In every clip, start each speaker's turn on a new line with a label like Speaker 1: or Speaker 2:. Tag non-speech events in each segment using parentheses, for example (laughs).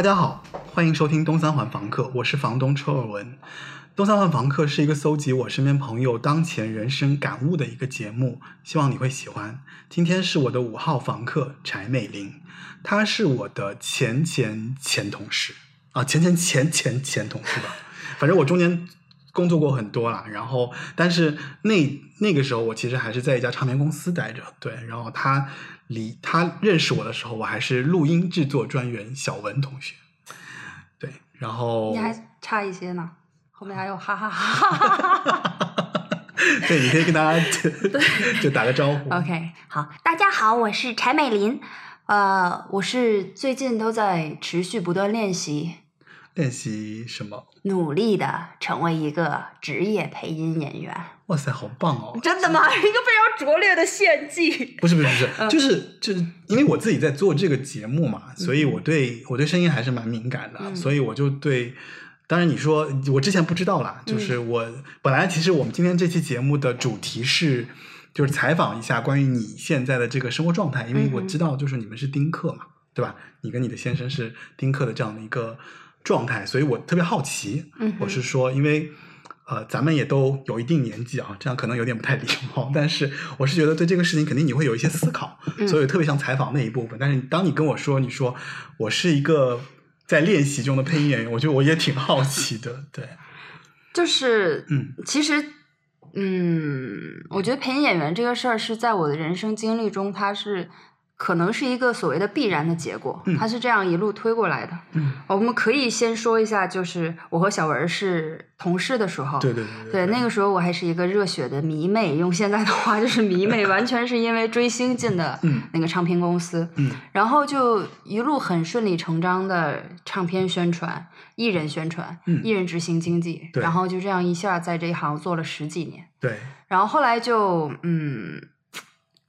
Speaker 1: 大家好，欢迎收听东三环房客，我是房东车尔文。东三环房客是一个搜集我身边朋友当前人生感悟的一个节目，希望你会喜欢。今天是我的五号房客柴美玲，她是我的前前前同事啊，前前前前前同事吧，反正我中间工作过很多啦。然后，但是那那个时候我其实还是在一家唱片公司待着，对。然后她离她认识我的时候，我还是录音制作专员小文同学，然后
Speaker 2: 你还差一些呢，后面还有哈哈哈哈 (laughs) 哈哈。(laughs)
Speaker 1: 对，你可以跟大家 (laughs) 就打个招呼。
Speaker 2: OK，好，大家好，我是柴美林，呃，我是最近都在持续不断练习，
Speaker 1: 练习什么？
Speaker 2: 努力的成为一个职业配音演员。
Speaker 1: 哇塞，好棒哦！
Speaker 2: 真的吗？(laughs) 一个非常拙劣的献祭。
Speaker 1: 不是不是不是，就是就是因为我自己在做这个节目嘛，所以我对我对声音还是蛮敏感的，
Speaker 2: 嗯
Speaker 1: 所以我就对。当然，你说我之前不知道啦，就是我、本来其实我们今天这期节目的主题是，就是采访一下关于你现在的这个生活状态，因为我知道就是你们是丁克嘛，对吧？你跟你的先生是丁克的这样的一个状态，所以我特别好奇，
Speaker 2: 嗯
Speaker 1: 我是说，因为呃，咱们也都有一定年纪啊，这样可能有点不太礼貌，但是我是觉得对这个事情肯定你会有一些思考，
Speaker 2: 嗯
Speaker 1: 所以特别想采访那一部分。但是当你跟我说，你说我是一个在练习中的配音演员，我觉得我也挺好奇的，对，(laughs)
Speaker 2: 就是，
Speaker 1: 嗯，
Speaker 2: 其实，嗯，我觉得配音演员这个事儿是在我的人生经历中，它是可能是一个所谓的必然的结果，
Speaker 1: 嗯。
Speaker 2: 它是这样一路推过来的。
Speaker 1: 嗯，
Speaker 2: 我们可以先说一下，就是我和小文是同事的时候，
Speaker 1: 对对对
Speaker 2: 对，那个时候我还是一个热血的迷妹，用现在的话就是迷妹，完全是因为追星进的
Speaker 1: 嗯。
Speaker 2: 那个唱片公司，
Speaker 1: 嗯。
Speaker 2: 然后就一路很顺理成章的唱片宣传、艺人宣传、
Speaker 1: 嗯。
Speaker 2: 艺人执行经济，然后就这样一下在这一行做了十几年，
Speaker 1: 对，
Speaker 2: 然后后来就嗯，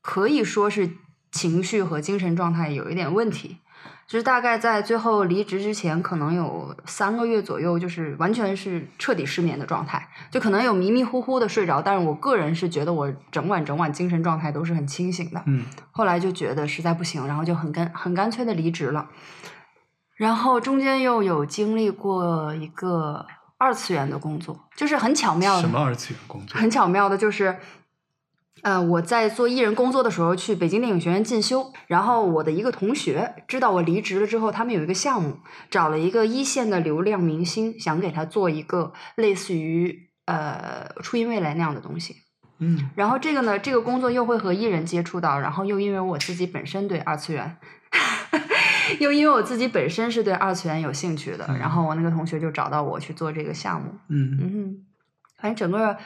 Speaker 2: 可以说是情绪和精神状态有一点问题。就是大概在最后离职之前，可能有三个月左右，就是完全是彻底失眠的状态，就可能有迷迷糊糊的睡着，但是我个人是觉得我整晚整晚精神状态都是很清醒的。
Speaker 1: 嗯
Speaker 2: 后来就觉得实在不行，然后就很干很干脆的离职了。然后中间又有经历过一个二次元的工作，就是很巧妙的，
Speaker 1: 什么二次元工作？
Speaker 2: 很巧妙的，就是，呃，我在做艺人工作的时候去北京电影学院进修，然后我的一个同学知道我离职了之后，他们有一个项目，找了一个一线的流量明星，想给他做一个类似于呃初音未来那样的东西。
Speaker 1: 嗯
Speaker 2: 然后这个呢，这个工作又会和艺人接触到，然后又因为我自己本身对二次元，(laughs) 又因为我自己本身是对二次元有兴趣的，
Speaker 1: 嗯
Speaker 2: 然后我那个同学就找到我去做这个项目。
Speaker 1: 嗯，
Speaker 2: 嗯，反正整个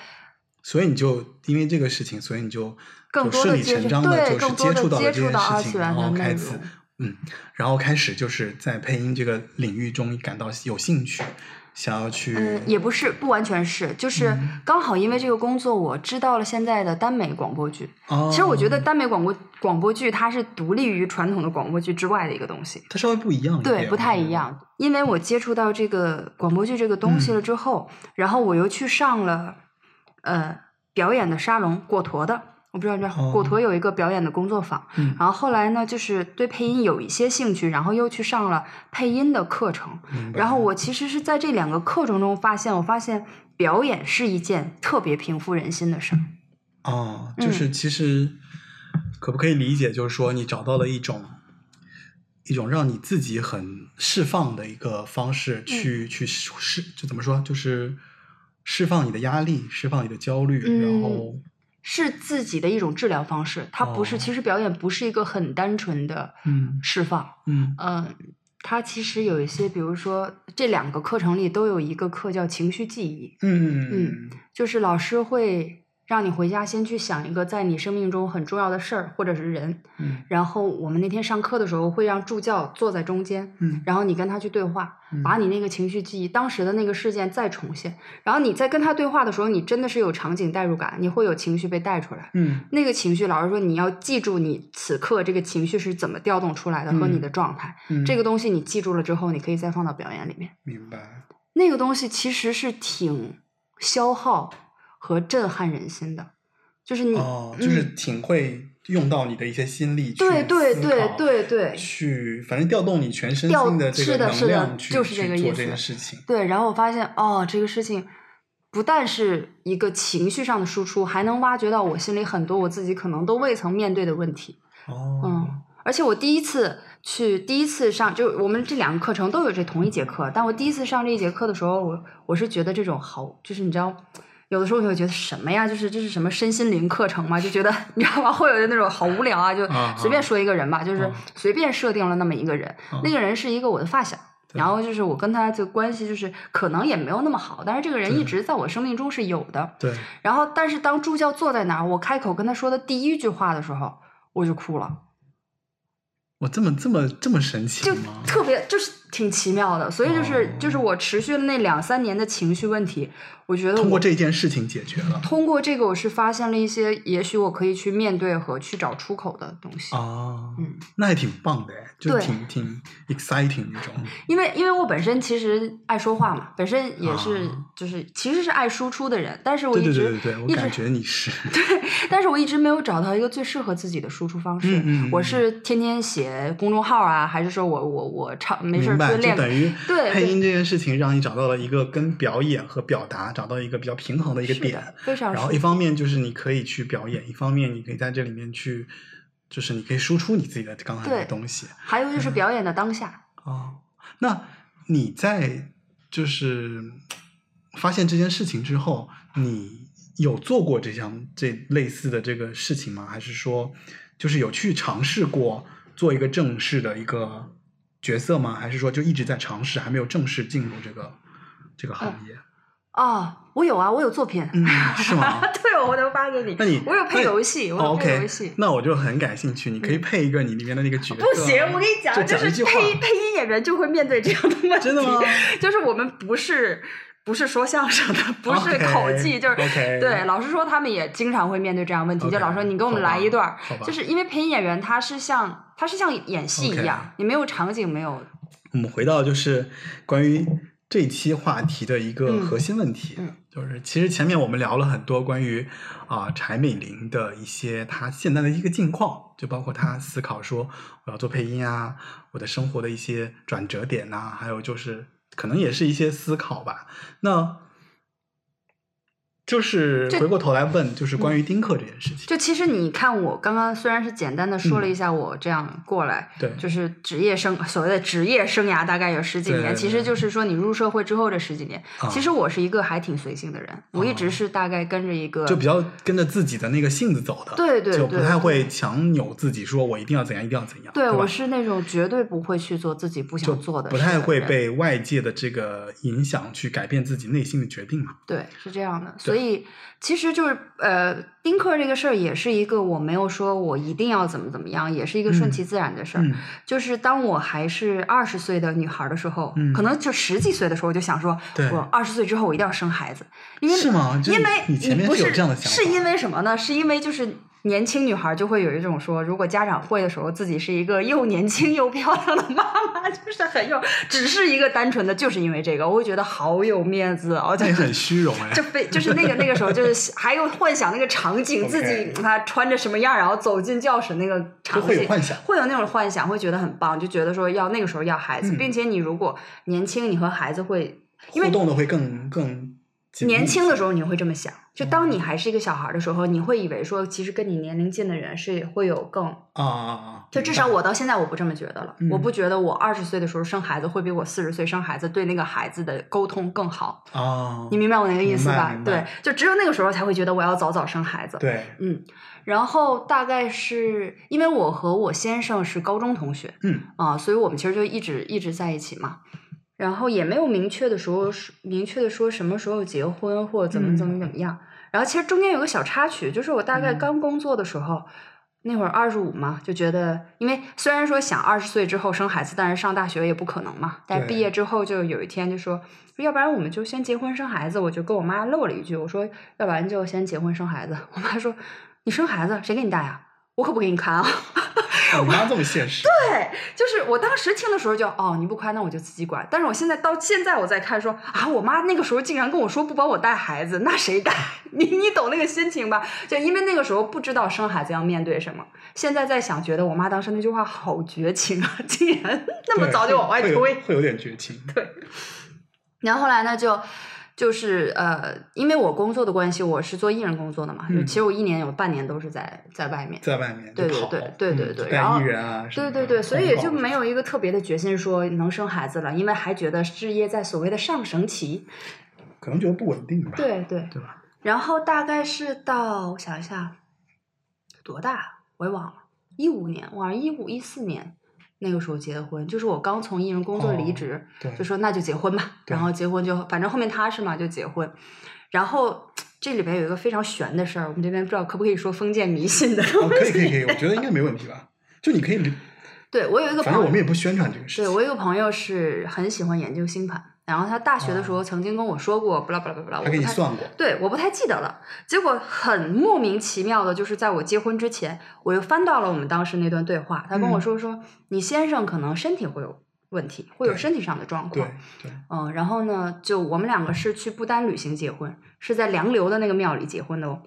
Speaker 1: 所以你就因为这个事情，所以你就
Speaker 2: 更
Speaker 1: 就顺理
Speaker 2: 多的接触
Speaker 1: 成章的就是
Speaker 2: 对更多
Speaker 1: 接触到了
Speaker 2: 的接触
Speaker 1: 这件事情，然后
Speaker 2: 的
Speaker 1: 开始。嗯，然后开始就是在配音这个领域中感到有兴趣，想要去
Speaker 2: 嗯，也不是，不完全是，就是
Speaker 1: 嗯
Speaker 2: 刚好因为这个工作，我知道了现在的耽美广播剧。
Speaker 1: 哦，
Speaker 2: 其实我觉得耽美广播广播剧它是独立于传统的广播剧之外的一个东西。
Speaker 1: 它稍微不一样一，
Speaker 2: 对，不太一样。因为我接触到这个广播剧这个东西了之后，然后我又去上了呃表演的沙龙，果陀的，我不知道你知道，
Speaker 1: 哦
Speaker 2: 果陀有一个表演的工作坊。
Speaker 1: 嗯
Speaker 2: 然后后来呢，就是对配音有一些兴趣，然后又去上了配音的课程。然后我其实是在这两个课程中发现，我发现表演是一件特别平复人心的事儿。
Speaker 1: 哦，
Speaker 2: 嗯
Speaker 1: 就是其实可不可以理解，就是说你找到了一种一种让你自己很释放的一个方式，
Speaker 2: 嗯
Speaker 1: 去去释就怎么说，就是释放你的压力，释放你的焦虑，
Speaker 2: 嗯
Speaker 1: 然后
Speaker 2: 是自己的一种治疗方式，它不是，
Speaker 1: 哦
Speaker 2: 其实表演不是一个很单纯的
Speaker 1: 嗯
Speaker 2: 释放，
Speaker 1: 嗯。
Speaker 2: 嗯，它其实有一些，比如说这两个课程里都有一个课叫情绪记忆，
Speaker 1: 嗯。嗯
Speaker 2: 就是老师会让你回家先去想一个在你生命中很重要的事儿或者是人，
Speaker 1: 嗯
Speaker 2: 然后我们那天上课的时候会让助教坐在中间，
Speaker 1: 嗯
Speaker 2: 然后你跟他去对话，
Speaker 1: 嗯
Speaker 2: 把你那个情绪记忆、当时的那个事件再重现，然后你在跟他对话的时候，你真的是有场景代入感，你会有情绪被带出来。
Speaker 1: 嗯
Speaker 2: 那个情绪，老师说你要记住你此刻这个情绪是怎么调动出来的和你
Speaker 1: 嗯
Speaker 2: 的状态。
Speaker 1: 嗯，
Speaker 2: 这个东西你记住了之后，你可以再放到表演里面。
Speaker 1: 明白。
Speaker 2: 那个东西其实是挺消耗和震撼人心的，就是你
Speaker 1: 哦，就是
Speaker 2: 嗯
Speaker 1: 挺会用到你的一些心力去
Speaker 2: 对对对对对
Speaker 1: 去反正调动你全身
Speaker 2: 调
Speaker 1: 心的这个能量去
Speaker 2: 就是这个意思
Speaker 1: 去做这件事情。
Speaker 2: 对，然后我发现哦，这个事情不但是一个情绪上的输出，还能挖掘到我心里很多我自己可能都未曾面对的问题。
Speaker 1: 哦，
Speaker 2: 嗯，而且我第一次去，第一次上，就我们这两个课程都有这同一节课，但我第一次上这一节课的时候，我我是觉得这种好，就是你知道。有的时候就会觉得什么呀？就是这是什么身心灵课程嘛？就觉得你知道吗？会有那种好无聊啊！就
Speaker 1: 啊
Speaker 2: 随便说一个人吧，就是
Speaker 1: 啊
Speaker 2: 随便设定了那么一个人，
Speaker 1: 啊
Speaker 2: 那个人是一个我的发小，然后就是我跟他这关系就是可能也没有那么好，但是这个人一直在我生命中是有的。
Speaker 1: 对，
Speaker 2: 然后，但是当助教坐在那儿，我开口跟他说的第一句话的时候，我就哭了，
Speaker 1: 我这么这么这么神奇
Speaker 2: 就？特别就是挺奇妙的。所以就是、
Speaker 1: 哦
Speaker 2: 就是我持续了那两三年的情绪问题，我觉得
Speaker 1: 通过这件事情解决了
Speaker 2: 通过这个，我是发现了一些也许我可以去面对和去找出口的东西。
Speaker 1: 哦，
Speaker 2: 嗯，
Speaker 1: 那还挺棒的哎，就挺挺 exciting 那种。
Speaker 2: 因为因为我本身其实爱说话嘛，本身也是、
Speaker 1: 啊
Speaker 2: 就是其实是爱输出的人，但是我
Speaker 1: 对
Speaker 2: 一直
Speaker 1: 对对对对，我感觉你是 (laughs) 对
Speaker 2: 但是我一直没有找到一个最适合自己的输出方式。我是天天写公众号啊，还是说我我我唱没事
Speaker 1: 就等于配音这件事情让你找到了一个跟表演和表达找到一个比较平衡的一个点。
Speaker 2: 非常
Speaker 1: 然后一方面就是你可以去表演，一方面你可以在这里面去，就是你可以输出你自己的刚才那个东西。
Speaker 2: 还有就是表演的当下，
Speaker 1: 哦，那你在就是发现这件事情之后，你有做过这项这类似的这个事情吗？还是说，就是有去尝试过做一个正式的一个角色吗？还是说就一直在尝试，还没有正式进入这个这个行业？
Speaker 2: 哦，我有啊，我有作品，
Speaker 1: 嗯，是吗？(laughs)
Speaker 2: 对，我都发给你。
Speaker 1: 那你
Speaker 2: 我有配游戏，我配游戏。
Speaker 1: 那我就很感兴趣，你可以
Speaker 2: 嗯
Speaker 1: 配一个你里面的那个角色。
Speaker 2: 不行，我跟你讲，
Speaker 1: 就
Speaker 2: 就是配配音演员就会面对这样的问题。
Speaker 1: 真的吗？(laughs)
Speaker 2: 就是我们不是不是说相声的，不是口技，就是对。老师说他们也经常会面对这样问题就老师说你给我们来一段就是因为配音演员他是像他是像演戏一样你没有场景，没有
Speaker 1: 我们回到就是关于这一期话题的一个
Speaker 2: 嗯
Speaker 1: 核心问题，
Speaker 2: 嗯
Speaker 1: 就是其实前面我们聊了很多关于啊、柴美玲的一些她现在的一个近况，就包括她思考说我要做配音啊，我的生活的一些转折点呐、还有就是可能也是一些思考吧。那就是回过头来问，就是关于丁克这件事情。
Speaker 2: 就其实你看，我刚刚虽然是简单的说了一下我这样过来，
Speaker 1: 对。
Speaker 2: 就是职业生所谓的职业生涯大概有十几年，
Speaker 1: 对对
Speaker 2: 其实就是说你入社会之后这十几年。
Speaker 1: 啊。
Speaker 2: 其实我是一个还挺随性的人，我一直是大概跟着一个
Speaker 1: 就比较跟着自己的那个性子走的，
Speaker 2: 对对
Speaker 1: 就不太会强扭自己，说我一定要怎样，一定要怎样，
Speaker 2: 对，
Speaker 1: 吧
Speaker 2: 我是那种绝对不会去做自己不想做的
Speaker 1: 不太会被外界的这个影响去改变自己内心的决定嘛。
Speaker 2: 对，是这样的，所以其实就是呃，丁克这个事儿也是一个我没有说我一定要怎么怎么样，也是一个顺
Speaker 1: 嗯
Speaker 2: 其自然的事儿。
Speaker 1: 嗯
Speaker 2: 就是当我还是二十岁的女孩的时候，
Speaker 1: 嗯
Speaker 2: 可能就十几岁的时候，我就想说，
Speaker 1: 对
Speaker 2: 我二十岁之后我一定要生孩子，因为
Speaker 1: 是吗
Speaker 2: 因为
Speaker 1: 你前面
Speaker 2: 不是
Speaker 1: 是有这样的想法
Speaker 2: 是因为什么呢？是因为就是。年轻女孩就会有一种说，如果家长会的时候，自己是一个又年轻 (laughs) 又漂亮的妈妈，就是很有，只是一个单纯的，就是因为这个，我会觉得好有面子哦，就
Speaker 1: 很虚荣哎。
Speaker 2: 就。非就是那个那个时候，就是 (laughs) 还有幻想那个场景，自己啊穿着什么样，然后走进教室那个场景，
Speaker 1: 会有幻想。
Speaker 2: 会有那种幻想，会觉得很棒，就觉得说要那个时候要孩子，
Speaker 1: 嗯。
Speaker 2: 并且你如果年轻，你和孩子会，因为
Speaker 1: 互动的会更更
Speaker 2: 年轻的时候你会这么想，就当你还是一个小孩的时候，你会以为说，其实跟你年龄近的人是会有更，
Speaker 1: 啊！
Speaker 2: 就至少我到现在我不这么觉得了。
Speaker 1: 嗯
Speaker 2: 我不觉得我二十岁的时候生孩子会比我四十岁生孩子对那个孩子的沟通更好。
Speaker 1: 啊，
Speaker 2: 你明白我那个意思吧？对，就只有那个时候才会觉得我要早早生孩子。
Speaker 1: 对，
Speaker 2: 嗯，然后大概是因为我和我先生是高中同学
Speaker 1: 嗯
Speaker 2: 啊、所以我们其实就一直一直在一起嘛。然后也没有明确的说明确的说什么时候结婚或者怎么怎么怎么样。然后其实中间有个小插曲，就是我大概
Speaker 1: 嗯
Speaker 2: 刚工作的时候，那会儿二十五嘛，就觉得，因为虽然说想二十岁之后生孩子，但是上大学也不可能嘛。但毕业之后就有一天就说，要不然我们就先结婚生孩子。我就跟我妈漏了一句，我说要不然就先结婚生孩子。我妈说你生孩子谁给你带呀？我可不给你看啊。
Speaker 1: 哦你妈这么现实，(laughs)
Speaker 2: 对，就是我当时听的时候就哦，你不宽，那我就自己管。但是我现在到现在我在看说啊，我妈那个时候竟然跟我说不帮我带孩子，那谁带？(laughs) 你你懂那个心情吧？就因为那个时候不知道生孩子要面对什么，现在在想，觉得我妈当时那句话好绝情啊，(laughs) 竟然那么早就往外推。
Speaker 1: 会有点绝情。
Speaker 2: 对然后后来呢，就就是呃，因为我工作的关系，我是做艺人工作的嘛，就
Speaker 1: 嗯
Speaker 2: 其实我一年有半年都是在在外面。
Speaker 1: 在外面
Speaker 2: 对对对对对对然后
Speaker 1: 艺人啊，
Speaker 2: 对对对，所以也就没有一个特别的决心说能生孩子了，因为还觉得事业在所谓的上升期。
Speaker 1: 可能觉得不稳定吧，
Speaker 2: 对对，
Speaker 1: 对吧？
Speaker 2: 然后大概是到我想一下，多大我也忘了，一五年，我好像一五一四年那个时候结的婚，就是我刚从艺人工作离
Speaker 1: 哦
Speaker 2: 职，
Speaker 1: 对，
Speaker 2: 就说那就结婚吧，然后结婚就反正后面踏实嘛，就结婚。然后这里边有一个非常悬的事儿，我们这边不知道可不可以说封建迷信的东
Speaker 1: 哦，可以可以可以，我觉得应该没问题吧？就你可以，
Speaker 2: 对我有一个
Speaker 1: 反
Speaker 2: 朋友，
Speaker 1: 正我们也不宣传这个事情。
Speaker 2: 对我有个朋友是很喜欢研究星盘，然后他大学的时候曾经跟我说过，不啦不啦不啦不啦，
Speaker 1: 哦他给
Speaker 2: 我不太
Speaker 1: 你算过，
Speaker 2: 对，我不太记得了。结果很莫名其妙的，就是在我结婚之前，我又翻到了我们当时那段对话。他跟我
Speaker 1: 嗯
Speaker 2: 说说，你先生可能身体会有问题，会有身体上的状
Speaker 1: 对
Speaker 2: 况。
Speaker 1: 对，
Speaker 2: 嗯，然后呢，就我们两个是去不丹旅行结婚，是在梁流的那个庙里结婚的哦。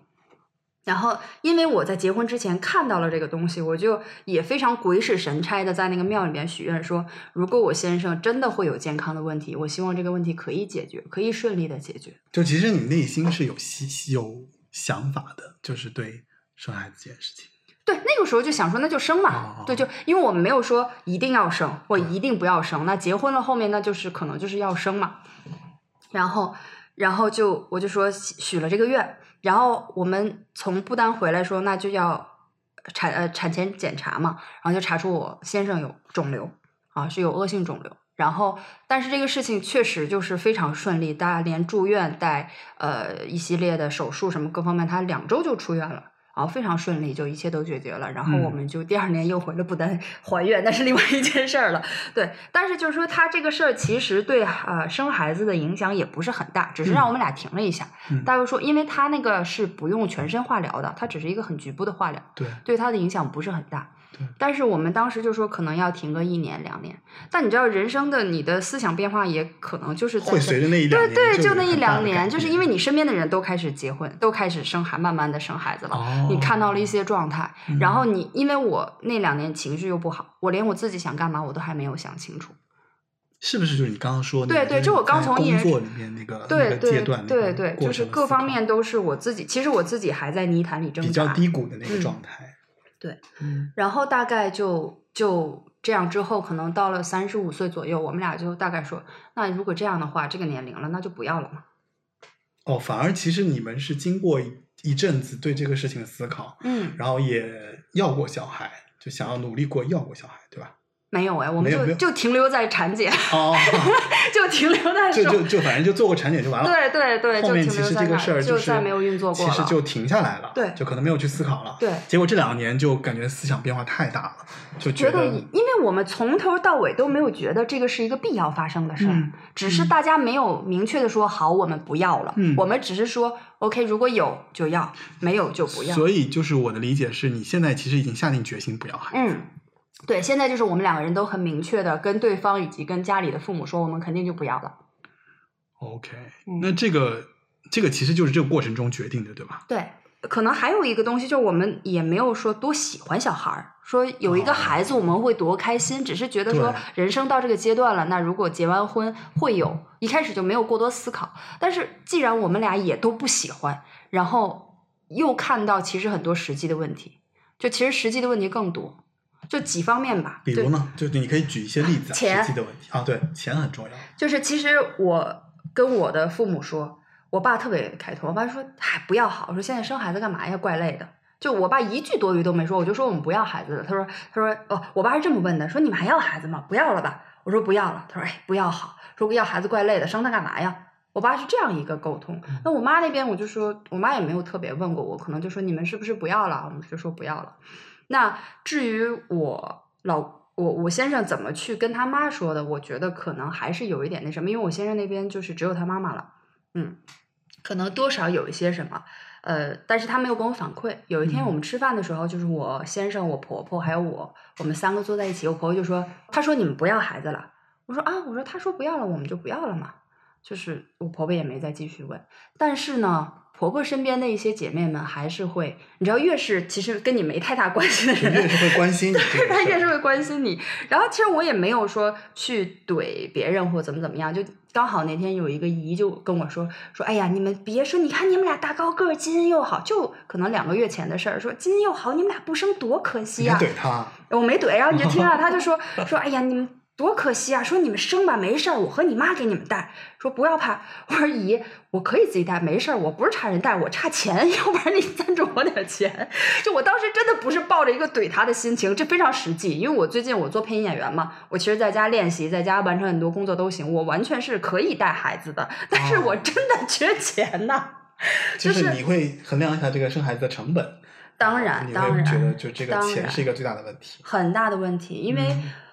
Speaker 2: 然后，因为我在结婚之前看到了这个东西，我就也非常鬼使神差的在那个庙里面许愿说，如果我先生真的会有健康的问题，我希望这个问题可以解决，可以顺利的解决。
Speaker 1: 就其实你内心是有希有想法的，就是对生孩子这件事情。
Speaker 2: 对，那个时候就想说，那就生嘛。
Speaker 1: 哦
Speaker 2: 对，就因为我们没有说一定要生或一定不要生，那结婚了后面那就是可能就是要生嘛。然后，然后就我就说许许了这个愿，然后我们从不丹回来说，那就要产呃产前检查嘛，然后就查出我先生有肿瘤啊，是有恶性肿瘤。然后，但是这个事情确实就是非常顺利，大家连住院带呃一系列的手术什么各方面，他两周就出院了。然后非常顺利，就一切都解决了。然后
Speaker 1: 嗯
Speaker 2: 我们就第二年又回了不丹还愿，那是另外一件事儿了。对，但是就是说他这个事儿其实对呃生孩子的影响也不是很大，只是让我们俩停了一下。
Speaker 1: 嗯
Speaker 2: 大夫说，因为他那个是不用全身化疗的，他只是一个很局部的化疗，
Speaker 1: 对，
Speaker 2: 对他的影响不是很大
Speaker 1: 对。
Speaker 2: 但是我们当时就说可能要停个一年两年，但你知道人生的你的思想变化也可能就是在
Speaker 1: 会随着那一两年，
Speaker 2: 对对，就那一两年，就是因为你身边的人都开始结婚，都开始生孩，慢慢的生孩子了。
Speaker 1: 哦，
Speaker 2: 你看到了一些状态，
Speaker 1: 嗯
Speaker 2: 然后你因为我那两年情绪又不好，我连我自己想干嘛我都还没有想清楚。
Speaker 1: 是不是就是你刚刚说的？
Speaker 2: 对对就我刚从艺人
Speaker 1: 工作里面那个那
Speaker 2: 对对
Speaker 1: 个阶段，
Speaker 2: 对对，就是各方面
Speaker 1: 都
Speaker 2: 都是我自己，其实我自己还在泥潭里挣扎
Speaker 1: 比较
Speaker 2: 扎。
Speaker 1: 低谷的那个
Speaker 2: 嗯
Speaker 1: 状态。
Speaker 2: 对，
Speaker 1: 嗯，
Speaker 2: 然后大概就就这样之后，可能到了三十五岁左右，我们俩就大概说，那如果这样的话，这个年龄了，那就不要了嘛。
Speaker 1: 哦，反而其实你们是经过一一阵子对这个事情的思考，
Speaker 2: 嗯，
Speaker 1: 然后也要过小孩，就想要努力过要过小孩，对吧？
Speaker 2: 没有哎，我们就就停留在产检，
Speaker 1: 哦，(laughs)
Speaker 2: 就停留在
Speaker 1: 就
Speaker 2: 说
Speaker 1: 就就反正就做过产检就完了。
Speaker 2: 对对对，
Speaker 1: 后
Speaker 2: 就
Speaker 1: 面其实这个
Speaker 2: 停留在那
Speaker 1: 事儿
Speaker 2: 就是再没有运作过了。
Speaker 1: 其实就停下来了，
Speaker 2: 对
Speaker 1: 就可能没有去思考了。
Speaker 2: 对
Speaker 1: 结果这两年就感觉思想变化太大了，就
Speaker 2: 觉
Speaker 1: 得
Speaker 2: 得，因为我们从头到尾都没有觉得这个是一个必要发生的事儿，
Speaker 1: 嗯
Speaker 2: 只是大家没有明确的说好，我们不要了，
Speaker 1: 嗯
Speaker 2: 我们只是说 OK，如果有就要，没有就不要。
Speaker 1: 所以就是我的理解是你现在其实已经下定决心不要孩子。
Speaker 2: 嗯，对，现在就是我们两个人都很明确的跟对方以及跟家里的父母说，我们肯定就不要了。
Speaker 1: OK，
Speaker 2: 嗯
Speaker 1: 那这个这个其实就是这个过程中决定的，对吧？
Speaker 2: 对，可能还有一个东西，就是我们也没有说多喜欢小孩儿，说有一个孩子我们会多开心，只是觉得说人生到这个阶段了，那如果结完婚会有，一开始就没有过多思考。但是既然我们俩也都不喜欢，然后又看到其实很多实际的问题，就其实实际的问题更多，就几方面吧。
Speaker 1: 比如呢，就你可以举一些例子啊，
Speaker 2: 钱
Speaker 1: 的问题啊，对，钱很重要。
Speaker 2: 就是其实我跟我的父母说，我爸特别开脱，我爸说：“哎，不要好。”我说：“现在生孩子干嘛呀？怪累的。”就我爸一句多余都没说，我就说我们不要孩子了。他说：“他说哦，我爸是这么问的，说你们还要孩子吗？不要了吧？”我说：“不要了。”他说：“哎，不要好，说要孩子怪累的，生他干嘛呀？”我爸是这样一个沟通。那我妈那边我就说，我妈也没有特别问过我，可能就说你们是不是不要了？我们就说不要了。那至于我老我我先生怎么去跟他妈说的，我觉得可能还是有一点那什么，因为我先生那边就是只有他妈妈了，嗯，可能多少有一些什么，呃，但是他没有跟我反馈。有一天我们吃饭的时候，就是我先生、我婆婆还有我，我们三个坐在一起，我婆婆就说，她说你们不要孩子了，我说啊，我说她说不要了，我们就不要了嘛。就是我婆婆也没再继续问，但是呢，婆婆身边的一些姐妹们还是会，你知道，越是其实跟你没太大关系的人，
Speaker 1: 越是会关心你这个事儿，
Speaker 2: 他越是会关心你。然后其实我也没有说去怼别人或怎么怎么样，就刚好那天有一个姨就跟我说说，哎呀，你们别说，你看你们俩大高个儿，基因又好，就可能两个月前的事儿，说基因又好，你们俩不生多可惜
Speaker 1: 你
Speaker 2: 呀、
Speaker 1: 还怼他，
Speaker 2: 我没怼，然后你就听到 (laughs) 她就说说，哎呀，你们多可惜啊！说你们生吧，没事儿，我和你妈给你们带。说不要怕，我说姨，我可以自己带，没事儿，我不是差人带，我差钱，(laughs) 要不然你赞助我点钱。就我当时真的不是抱着一个怼他的心情，这非常实际，因为我最近我做配音演员嘛，我其实在家练习，在家完成很多工作都行，我完全是可以带孩子的，但是我真的缺钱呐、(laughs)
Speaker 1: 就
Speaker 2: 就是
Speaker 1: 是你会衡量一下这个生孩子的成本，
Speaker 2: 当然，当然，
Speaker 1: 会觉得就这个钱是一个最大的问题。
Speaker 2: 很大的问题，因为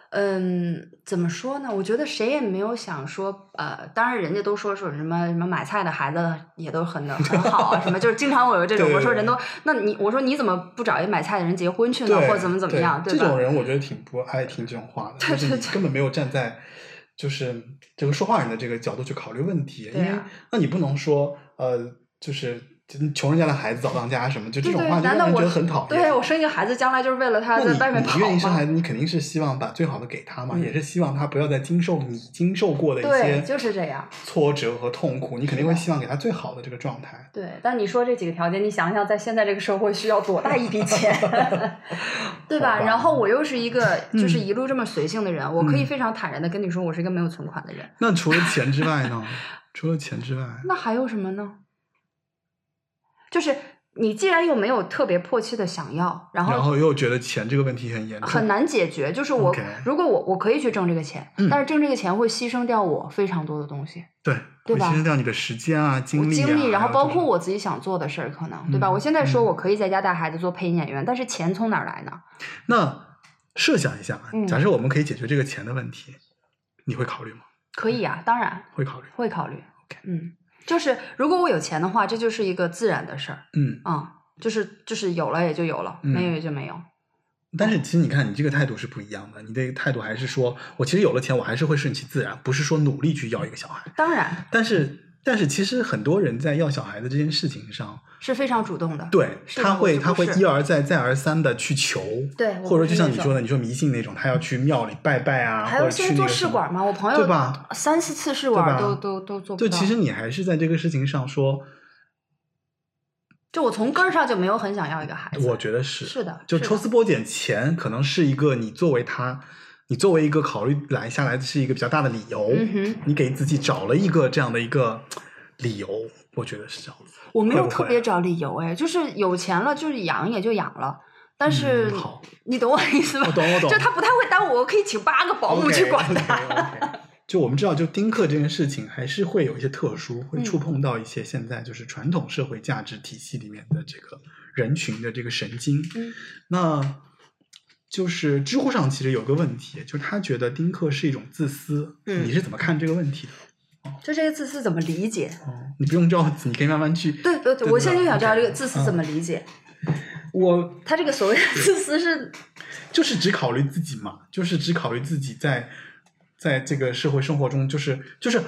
Speaker 1: 嗯
Speaker 2: 嗯怎么说呢？我觉得谁也没有想说，呃，当然人家都说说什么什么买菜的孩子也都很的很好啊，什么就是经常我有这种，我说人都，那你我说你怎么不找一买菜的人结婚去呢，或者怎么怎么样，
Speaker 1: 对
Speaker 2: 吧？
Speaker 1: 这种人我觉得挺不爱听这种话的，就是
Speaker 2: 对对对。
Speaker 1: 根本没有站在就是这个说话人的这个角度去考虑问题，因为
Speaker 2: 啊
Speaker 1: 那你不能说呃，就是穷人家的孩子早当家什么，就这种话就让人
Speaker 2: 难道我
Speaker 1: 觉得很讨厌。
Speaker 2: 对我生一个孩子，将来就是为了他
Speaker 1: 你
Speaker 2: 在外面跑
Speaker 1: 你愿意生孩？子，你肯定是希望把最好的给他嘛，
Speaker 2: 嗯
Speaker 1: 也是希望他不要再经受你经受过的一，些
Speaker 2: 就是这样。
Speaker 1: 挫折和痛苦，你肯定会希望给他最好的这个状态。
Speaker 2: 对，但你说这几个条件，你想想，在现在这个社会需要多大一笔钱 (laughs) (laughs) 对吧？
Speaker 1: 吧
Speaker 2: 然后我又是一个就是
Speaker 1: 嗯
Speaker 2: 一路这么随性的人，我可以
Speaker 1: 嗯
Speaker 2: 非常坦然的跟你说，我是一个没有存款的人。
Speaker 1: 那除了钱之外呢？除了钱之外，
Speaker 2: 那还有什么呢？就是你既然又没有特别迫切的想要，然后
Speaker 1: 然后又觉得钱这个问题很严重，
Speaker 2: 很难解决。就是我如果我我可以去挣这个钱，
Speaker 1: 嗯
Speaker 2: 但是挣这个钱会牺牲掉我非常多的东西，
Speaker 1: 对，
Speaker 2: 对吧
Speaker 1: 会牺牲掉你的时间啊、精力啊，
Speaker 2: 精力，然后包括我自己想做的事儿，可能对吧？
Speaker 1: 嗯
Speaker 2: 我现在说
Speaker 1: 嗯
Speaker 2: 我可以在家带孩子做配音演员，但是钱从哪儿来呢？
Speaker 1: 那设想一下，
Speaker 2: 嗯
Speaker 1: 假设我们可以解决这个钱的问题，你会考虑吗？
Speaker 2: 可以啊，当然
Speaker 1: 会考虑。
Speaker 2: 会考虑
Speaker 1: OK。
Speaker 2: 嗯，就是如果我有钱的话，这就是一个自然的事儿
Speaker 1: 嗯，
Speaker 2: 啊、就是就是有了也就有了，
Speaker 1: 嗯
Speaker 2: 没有也就没有。
Speaker 1: 但是其实你看，你这个态度是不一样的。你这个态度还是说我其实有了钱，我还是会顺其自然，不是说努力去要一个小孩。
Speaker 2: 当然
Speaker 1: 但是，但是其实很多人在要小孩的这件事情上，
Speaker 2: 是非常主动的。
Speaker 1: 对他会他会一而再再而三的去求，
Speaker 2: 对
Speaker 1: 或者
Speaker 2: 说就
Speaker 1: 像你说的，你说迷信那种，他要去庙里拜拜啊，
Speaker 2: 还有现在做试管嘛，我朋友
Speaker 1: 对吧？
Speaker 2: 三四次试管都都都做不
Speaker 1: 就
Speaker 2: 到。
Speaker 1: 其实你还是在这个事情上说，
Speaker 2: 就我从根儿上就没有很想要一个孩子。
Speaker 1: 我觉得是
Speaker 2: 是的的
Speaker 1: 就抽丝剥茧，钱可能是一个你作为他，你作为一个考虑来下来的是一个比较大的理由，
Speaker 2: 嗯，
Speaker 1: 你给自己找了一个这样的一个理由，我觉得是这样子。
Speaker 2: 我没有特别找理由哎，就是有钱了就是养也就养了，但是、你懂我意思吧？
Speaker 1: 我懂我懂
Speaker 2: 就他不太会耽误我，可以请八个保姆去管 (laughs)
Speaker 1: 就我们知道，就丁克这件事情还是会有一些特殊，会
Speaker 2: 嗯
Speaker 1: 触碰到一些现在就是传统社会价值体系里面的这个人群的这个神经。
Speaker 2: 嗯
Speaker 1: 那就是知乎上其实有个问题，就是他觉得丁克是一种自私，
Speaker 2: 嗯
Speaker 1: 你是怎么看这个问题的？
Speaker 2: 就这个自私怎么理解？
Speaker 1: 哦，你不用着急，你可以慢慢去。
Speaker 2: 对对对，我现在就想知道这个自私怎么理解。
Speaker 1: 我
Speaker 2: 他这个所谓的自私是，(laughs)
Speaker 1: 就是只考虑自己嘛，就是只考虑自己在在这个社会生活中，就是就是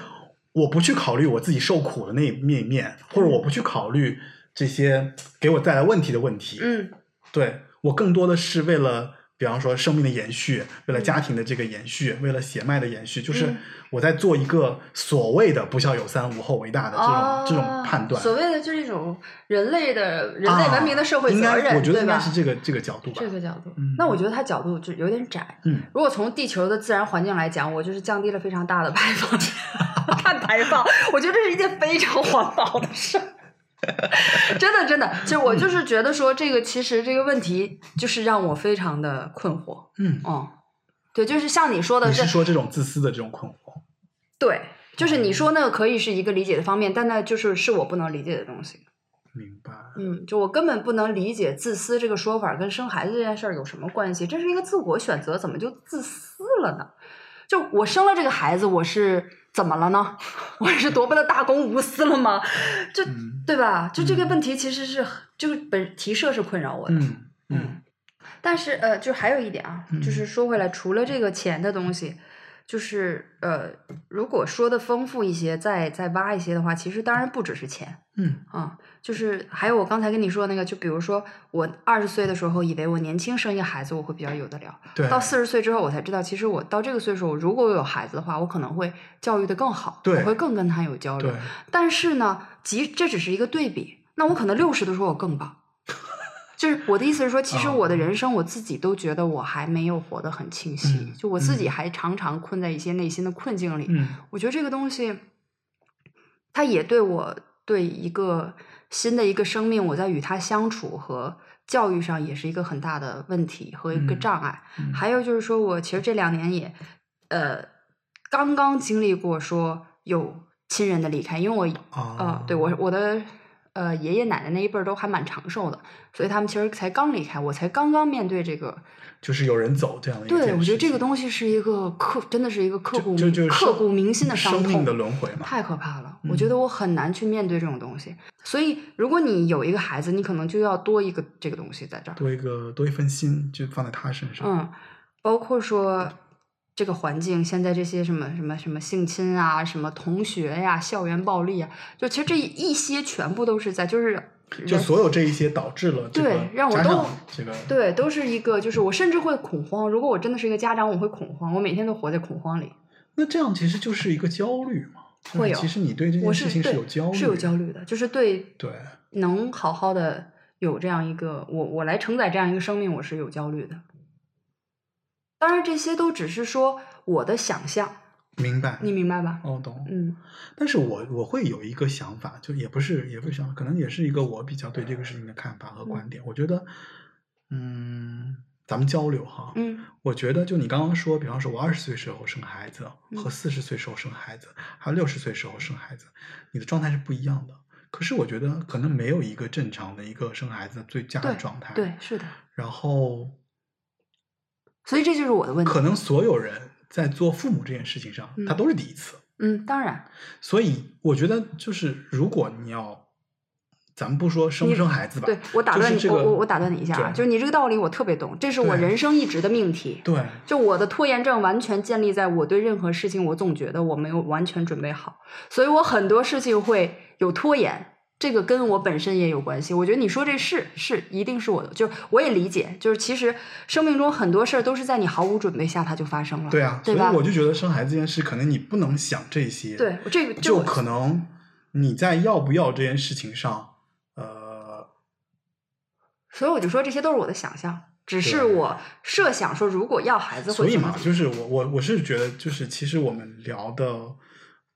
Speaker 1: 我不去考虑我自己受苦的那那一面，或者我不去考虑这些给我带来问题的问题。
Speaker 2: 嗯
Speaker 1: 对我更多的是为了，比方说生命的延续，为了
Speaker 2: 嗯
Speaker 1: 家庭的这个延续，为了血脉的延续，就是
Speaker 2: 嗯
Speaker 1: 我在做一个所谓的“不孝有三，无后为大”的这种、这种判断。
Speaker 2: 哦所谓的就是一种人类的人类文明的社会
Speaker 1: 啊应该
Speaker 2: 责任，
Speaker 1: 我觉得应该是这个这个角度吧。
Speaker 2: 这个角度
Speaker 1: 嗯，
Speaker 2: 那我觉得它角度就有点窄。
Speaker 1: 嗯，
Speaker 2: 如果从地球的自然环境来讲，我就是降低了非常大的排放 (laughs) 碳排放，我觉得这是一件非常环保的事儿。(laughs) 真的，真的，其实我就是觉得说，这个其实这个问题就是让我非常的困惑。
Speaker 1: 嗯，
Speaker 2: 哦、对，就是像你说的是
Speaker 1: 说这种自私的这种困惑？
Speaker 2: 对，就是你说那个可以是一个理解的方面，但那就是是我不能理解的东西。
Speaker 1: 明白。
Speaker 2: 嗯，就我根本不能理解自私这个说法跟生孩子这件事儿有什么关系？这是一个自我选择，怎么就自私了呢？就我生了这个孩子，我是怎么了呢？(laughs) 我是多么的大公无私了吗？就
Speaker 1: 嗯
Speaker 2: 对吧？就这个问题其实是这个本提设是困扰我的。
Speaker 1: 嗯，
Speaker 2: 但是呃，就还有一点啊，就是说回来，除了这个钱的东西，就是呃，如果说的丰富一些，再再挖一些的话，其实当然不只是钱
Speaker 1: 嗯
Speaker 2: 啊，就是还有我刚才跟你说的那个，就比如说我二十岁的时候，以为我年轻生一个孩子我会比较有得聊，
Speaker 1: 对。
Speaker 2: 到四十岁之后，我才知道，其实我到这个岁数，如果我有孩子的话，我可能会教育的更好，
Speaker 1: 对
Speaker 2: 我会更跟他有交流。但是呢，即这只是一个对比，那我可能六十的时候我更棒。就是我的意思是说，其实
Speaker 1: 哦
Speaker 2: 我的人生我自己都觉得我还没有活得很清晰，
Speaker 1: 嗯
Speaker 2: 就我自己
Speaker 1: 嗯
Speaker 2: 还常常困在一些内心的困境里。
Speaker 1: 嗯
Speaker 2: 我觉得这个东西，它也对我对一个新的一个生命，我在与他相处和教育上也是一个很大的问题和一个
Speaker 1: 嗯
Speaker 2: 障碍。
Speaker 1: 嗯
Speaker 2: 还有就是说我其实这两年也呃刚刚经历过说有亲人的离开，因为我
Speaker 1: 啊
Speaker 2: 呃对我我的。呃，爷爷奶奶那一辈儿都还蛮长寿的，所以他们其实才刚离开，我才刚刚面对这个
Speaker 1: 就是有人走这样的一件
Speaker 2: 对，我觉得这个东西是一个刻，真的是一个刻骨
Speaker 1: 就就就是
Speaker 2: 刻骨铭心的伤痛，
Speaker 1: 生命的轮回嘛。
Speaker 2: 太可怕了。
Speaker 1: 嗯
Speaker 2: 我觉得我很难去面对这种东西。所以，如果你有一个孩子，你可能就要多一个这个东西在这儿。
Speaker 1: 多一个多一份心，就放在他身上。
Speaker 2: 嗯，包括说这个环境，现在这些什么什么什么性侵啊，什么同学呀、校园暴力啊，就其实这一些全部都是在就是
Speaker 1: 就所有这一些导致了这个
Speaker 2: 对让我都
Speaker 1: 这个
Speaker 2: 对，都是一个，就是我甚至会恐慌。如果我真的是一个家长，我会恐慌，我每天都活在恐慌里。
Speaker 1: 那这样其实就是一个焦虑嘛。
Speaker 2: 会有
Speaker 1: 其实你对这件事情是有焦虑，
Speaker 2: 是有焦虑的，就是对
Speaker 1: 对，
Speaker 2: 能好好的有这样一个我我来承载这样一个生命，我是有焦虑的。当然，这些都只是说我的想象，
Speaker 1: 明白。
Speaker 2: 你明白吧？
Speaker 1: 哦，懂。
Speaker 2: 嗯
Speaker 1: 但是我我会有一个想法，就也不是也不是想法，可能也是一个我比较对这个事情的看法和观点。我觉得，嗯，咱们交流哈。
Speaker 2: 嗯
Speaker 1: 我觉得，就你刚刚说，比方说我二十岁时候生孩子和
Speaker 2: 嗯
Speaker 1: 四十岁时候生孩子，还有六十岁时候生孩子，你的状态是不一样的。可是我觉得可能没有一个正常的一个生孩子的最佳的状态。
Speaker 2: 对，是的。
Speaker 1: 然后
Speaker 2: 所以这就是我的问题。
Speaker 1: 可能所有人在做父母这件事情上，
Speaker 2: 嗯
Speaker 1: 他都是第一次。
Speaker 2: 嗯，当然，
Speaker 1: 所以我觉得，就是如果你要，咱们不说生不生孩子吧，
Speaker 2: 对我打断你，我我我打断你一下啊，就是你这个道理我特别懂，这是我人生一直的命题。
Speaker 1: 对
Speaker 2: 就我的拖延症完全建立在我对任何事情，我总觉得我没有完全准备好，所以我很多事情会有拖延。这个跟我本身也有关系。我觉得你说这是是一定是我的，就我也理解，就是其实生命中很多事儿都是在你毫无准备下它就发生了。
Speaker 1: 对啊，所以？我就觉得生孩子这件事，可能你不能想这些，，
Speaker 2: 对这个
Speaker 1: 就可能你在要不要这件事情上，呃，
Speaker 2: 所以我就说这些都是我的想象，只是我设想说如果要孩子会
Speaker 1: 所以嘛，就是我我我是觉得，就是其实我们聊的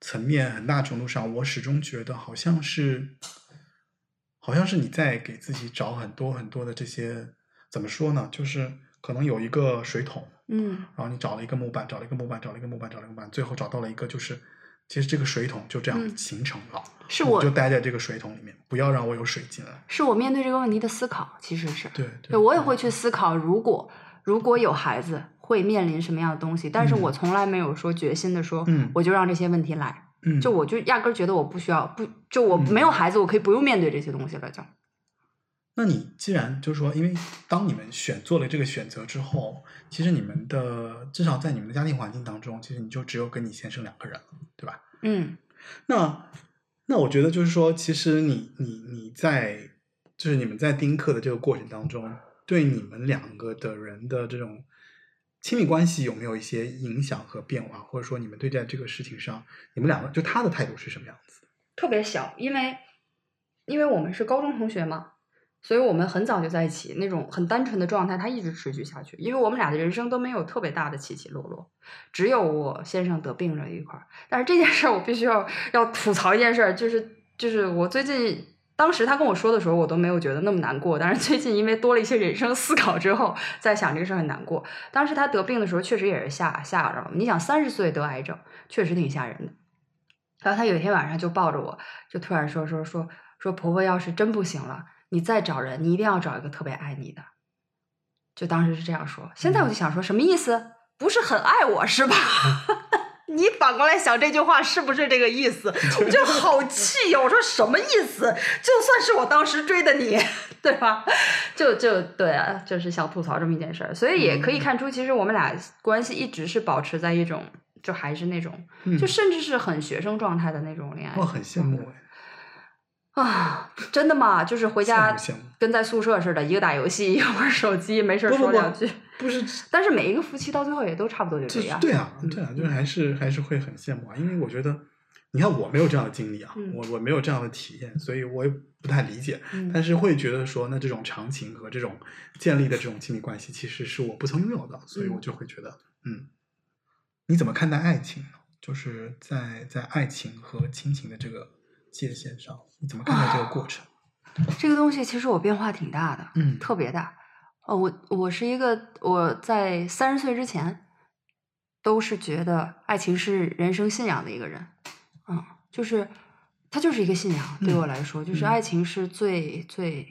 Speaker 1: 层面很大程度上，我始终觉得好像是，好像是你在给自己找很多很多的这些怎么说呢？就是可能有一个水桶，
Speaker 2: 嗯
Speaker 1: 然后你找了一个木板，找了一个木板，找了一个木板，找了一个木板，最后找到了一个就是。其实这个水桶就这样
Speaker 2: 嗯
Speaker 1: 形成了，
Speaker 2: 是我
Speaker 1: 我就待在这个水桶里面，不要让我有水进来。
Speaker 2: 是我面对这个问题的思考，其实是
Speaker 1: 对
Speaker 2: 对我也会去思考，如果如果有孩子会面临什么样的东西，但是
Speaker 1: 嗯。
Speaker 2: 我从来没有说决心的说，
Speaker 1: 嗯
Speaker 2: 我就让这些问题来，
Speaker 1: 嗯，
Speaker 2: 就我就压根儿觉得我不需要，不就我
Speaker 1: 嗯。
Speaker 2: 没有孩子，我可以不用面对这些东西了，就
Speaker 1: 那你既然就是说，因为当你们选做了这个选择之后，其实你们的至少在你们的家庭环境当中，其实你就只有跟你先生两个人了，对吧？
Speaker 2: 嗯。
Speaker 1: 那那我觉得就是说，其实你你你在就是你们在丁克的这个过程当中，对你们两个的人的这种亲密关系有没有一些影响和变化，或者说你们对待这个事情上，你们两个就他的态度是什么样子？
Speaker 2: 特别小，因为因为我们是高中同学嘛，所以我们很早就在一起，那种很单纯的状态，它一直持续下去。因为我们俩的人生都没有特别大的起起落落，只有我先生得病这一块儿。但是这件事儿我必须要要吐槽一件事儿，就是就是我最近当时他跟我说的时候，我都没有觉得那么难过。但是最近因为多了一些人生思考之后，在想这个事儿很难过。当时他得病的时候，确实也是吓吓着了。你想，三十岁得癌症，确实挺吓人的。然后他有一天晚上就抱着我，就突然说说说说婆婆要是真不行了，你再找人，你一定要找一个特别爱你的。就当时是这样说。现在我就想说，什么意思？不是很爱我是吧？(laughs) 你反过来想这句话是不是这个意思？(laughs) 我就好气呀！我说什么意思？就算是我当时追的你，对吧？就就对啊，就是想吐槽这么一件事儿。所以也可以看出，其实我们俩关系一直是保持在一种。就还是那种，就甚至是很学生状态的那种恋爱。
Speaker 1: 我很羡慕
Speaker 2: 哎！啊，真的吗？就是回家跟在宿舍似的，一个打游戏，一个玩手机，没事说两句。
Speaker 1: 不是，
Speaker 2: 但是每一个夫妻到最后也都差不多就这样。
Speaker 1: 对啊，对啊，就是还是还是会很羡慕啊，因为我觉得，你看我没有这样的经历啊，我我没有这样的体验，所以我也不太理解。但是会觉得说，那这种长情和这种建立的这种亲密关系，其实是我不曾拥有的，所以我就会觉得，嗯。你怎么看待爱情呢？就是在在爱情和亲情的这个界限上，你怎么看待这个过程？
Speaker 2: 这个东西其实我变化挺大的，
Speaker 1: 嗯，
Speaker 2: 特别大。哦，我我是一个我在三十岁之前都是觉得爱情是人生信仰的一个人，嗯，就是它就是一个信仰，对我来说，就是爱情是最最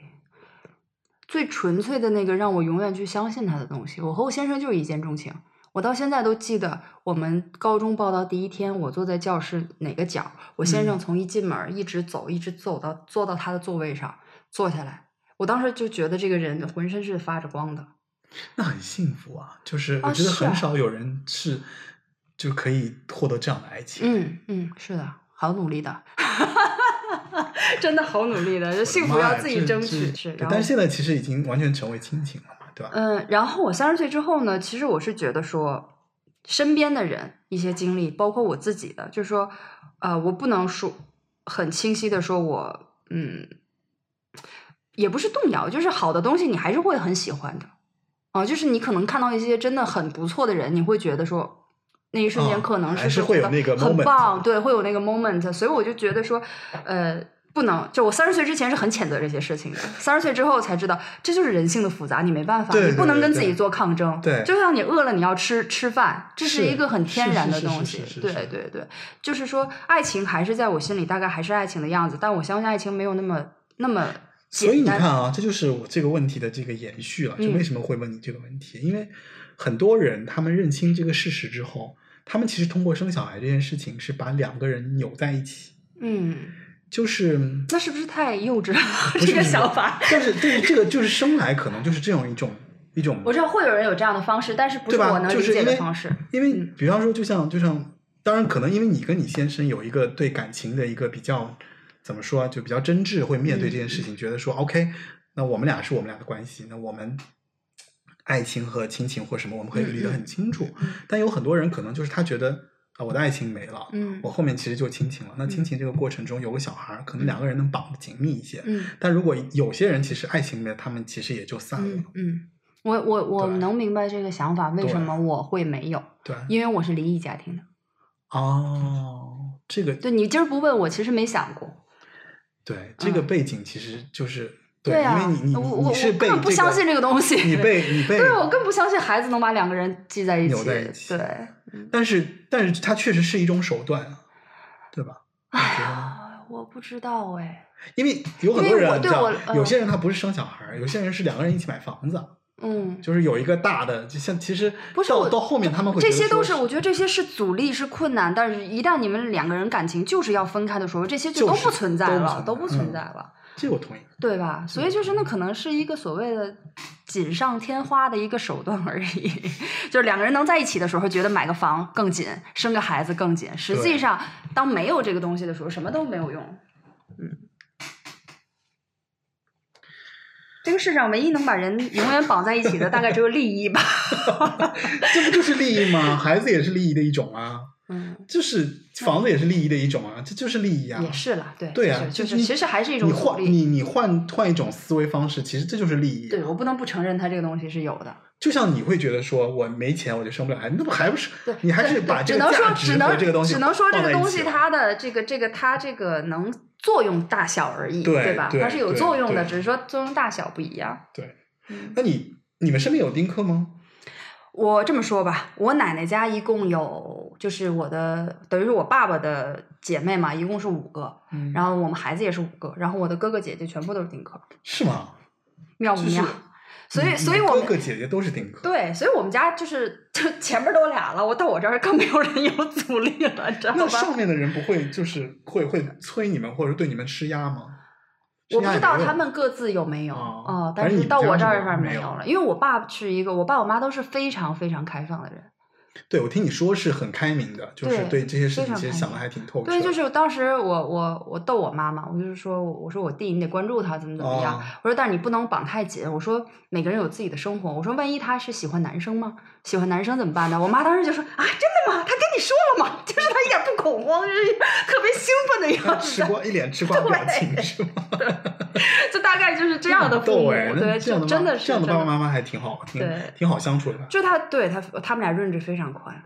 Speaker 2: 最纯粹的那个让我永远去相信他的东西。我和我先生就是一见钟情。我到现在都记得，我们高中报到第一天，我坐在教室哪个角，我先生从一进门一直走，一直走到坐到他的座位上坐下来。我当时就觉得这个人浑身是发着光的，
Speaker 1: 那很幸福啊！就是我觉得很少有人是就可以获得这样的爱情。
Speaker 2: 嗯嗯，是的，好努力的，(laughs) 真的好努力的，就幸福要自己争取。是，
Speaker 1: 但是现在其实已经完全成为亲情了嘛，对吧。
Speaker 2: 嗯，然后我三十岁之后呢，其实我是觉得说，身边的人一些经历，包括我自己的，就是说，呃，我不能说很清晰的说，我嗯，也不是动摇，就是好的东西你还是会很喜欢的，啊，就是你可能看到一些真的很不错的人，你会觉得说，那一瞬间可能
Speaker 1: 是会有那个
Speaker 2: 很棒，对，会有那个 moment，所以我就觉得说，呃。不能，就我三十岁之前是很谴责这些事情的，三十岁之后才知道，这就是人性的复杂，你没办法，你不能跟自己做抗争。
Speaker 1: 对，
Speaker 2: 就像你饿了，你要吃吃饭，这是一个很天然的东西。对对对，就是说，爱情还是在我心里大概还是爱情的样子，但我相信爱情没有那么那么
Speaker 1: 所以你看啊，这就是我这个问题的这个延续了。就为什么会问你这个问题？因为很多人他们认清这个事实之后，他们其实通过生小孩这件事情是把两个人扭在一起。
Speaker 2: 嗯。
Speaker 1: 就是
Speaker 2: 那是不是太幼稚了？这个想法。
Speaker 1: 但是，对于这个就是生来可能就是这样一种一种。
Speaker 2: 我知道会有人有这样的方式，但是不是我能理解的方式。
Speaker 1: 因为，比方说，就像就像，当然可能因为你跟你先生有一个对感情的一个比较怎么说，就比较真挚，会面对这件事情，觉得说 OK，那我们俩是我们俩的关系，那我们爱情和亲情或什么，我们可以理得很清楚。但有很多人可能就是他觉得啊。我的爱情没了，
Speaker 2: 嗯，
Speaker 1: 我后面其实就亲情了。那亲情这个过程中有个小孩，可能两个人能绑得紧密一些。
Speaker 2: 嗯，
Speaker 1: 但如果有些人其实爱情没了，他们其实也就散了。
Speaker 2: 嗯，我我我能明白这个想法，为什么我会没有？
Speaker 1: 对，
Speaker 2: 因为我是离异家庭的。
Speaker 1: 哦，这个
Speaker 2: 对你今儿不问我，其实没想过。
Speaker 1: 对，这个背景其实就是。
Speaker 2: 对
Speaker 1: 呀，因为你你你是
Speaker 2: 根本不相信这个东西，
Speaker 1: 你被你 (laughs) 被，
Speaker 2: 对我更不相信孩子能把两个人系在一起，对。
Speaker 1: 但是，但是它确实是一种手段，对吧？
Speaker 2: 啊，我不知道哎。
Speaker 1: 因为有很多人，有些人他不是生小孩，有些人是两个人一起买房子。
Speaker 2: 嗯，
Speaker 1: 就是有一个大的，就像其实
Speaker 2: 不是
Speaker 1: 到到后面他们会
Speaker 2: 这些都是，我觉得这些是阻力是困难，但是一旦你们两个人感情就是要分开的时候，这些就都不存在了，都不存在了。
Speaker 1: 这我同意，
Speaker 2: 对吧？所以就是那可能是一个所谓的锦上添花的一个手段而已，(laughs) 就是两个人能在一起的时候，觉得买个房更紧，生个孩子更紧。实际上，当没有这个东西的时候，什么都没有用。这个世上唯一能把人永远绑在一起的，大概只有利益吧。(laughs)
Speaker 1: 这不就是利益吗？孩子也是利益的一种啊，(laughs)
Speaker 2: 嗯，
Speaker 1: 就是房子也是利益的一种啊，这就是利益啊。
Speaker 2: 也是啦，对，
Speaker 1: 对啊，
Speaker 2: 就是
Speaker 1: 就是
Speaker 2: 其实还是一种
Speaker 1: 你。换你你换换一种思维方式，其实这就是利益。
Speaker 2: 对，我不能不承认它这个东西是有的。
Speaker 1: 就像你会觉得说我没钱我就生不了孩子，那不还不是
Speaker 2: 对，
Speaker 1: 你还是把这
Speaker 2: 只能说
Speaker 1: 个价值
Speaker 2: 只能
Speaker 1: 和这个东西
Speaker 2: 只能说这个东西它的这个这个它这个能作用大小而已，吧？
Speaker 1: 对吧
Speaker 2: 它是有作用的，只是说作用大小不一样。
Speaker 1: 对。
Speaker 2: 嗯，
Speaker 1: 那你你们身边有丁克吗？
Speaker 2: 我这么说吧，我奶奶家一共有，就是我的等于是我爸爸的姐妹嘛，一共是五个，
Speaker 1: 嗯
Speaker 2: 然后我们孩子也是五个，然后我的哥哥姐姐全部都是丁克，
Speaker 1: 是吗？就是
Speaker 2: 妙不妙？所以，所以我们
Speaker 1: 哥姐姐都是丁克。
Speaker 2: 对，所以我们家就是就 (laughs) 前面都俩了，我到我这儿更没有人有阻力了，你知道吧
Speaker 1: 那
Speaker 2: 吧？
Speaker 1: 上面的人不会就是会会催你们，或者对你们施压吗？
Speaker 2: 我不知道他们各自有没有
Speaker 1: 哦
Speaker 2: 但是到我这儿
Speaker 1: 没没有
Speaker 2: 反正没有了，因为我爸是一个，我爸我妈都是非常非常开放的人。
Speaker 1: 对，我听你说是很开明的，就是
Speaker 2: 对
Speaker 1: 对这些事情其实想的还挺透彻。
Speaker 2: 对，就是当时我我我逗我妈妈，我就是说，我说我弟你得关注他怎么怎么样。
Speaker 1: 哦
Speaker 2: 我说但是你不能绑太紧。我说每个人有自己的生活。我说万一他是喜欢男生吗？喜欢男生怎么办呢？我妈当时就说啊，真的吗？他跟你说了吗？(laughs) 就是他一点不恐慌，就是特别兴奋的样子。
Speaker 1: 吃瓜一脸吃瓜表情是吗？(laughs)
Speaker 2: 就大概就是这样的父母，
Speaker 1: 逗哎，那
Speaker 2: 对，就真的是
Speaker 1: 这样的爸爸妈妈还挺好，挺挺好相处的，
Speaker 2: 就他对他他们俩认知非常宽，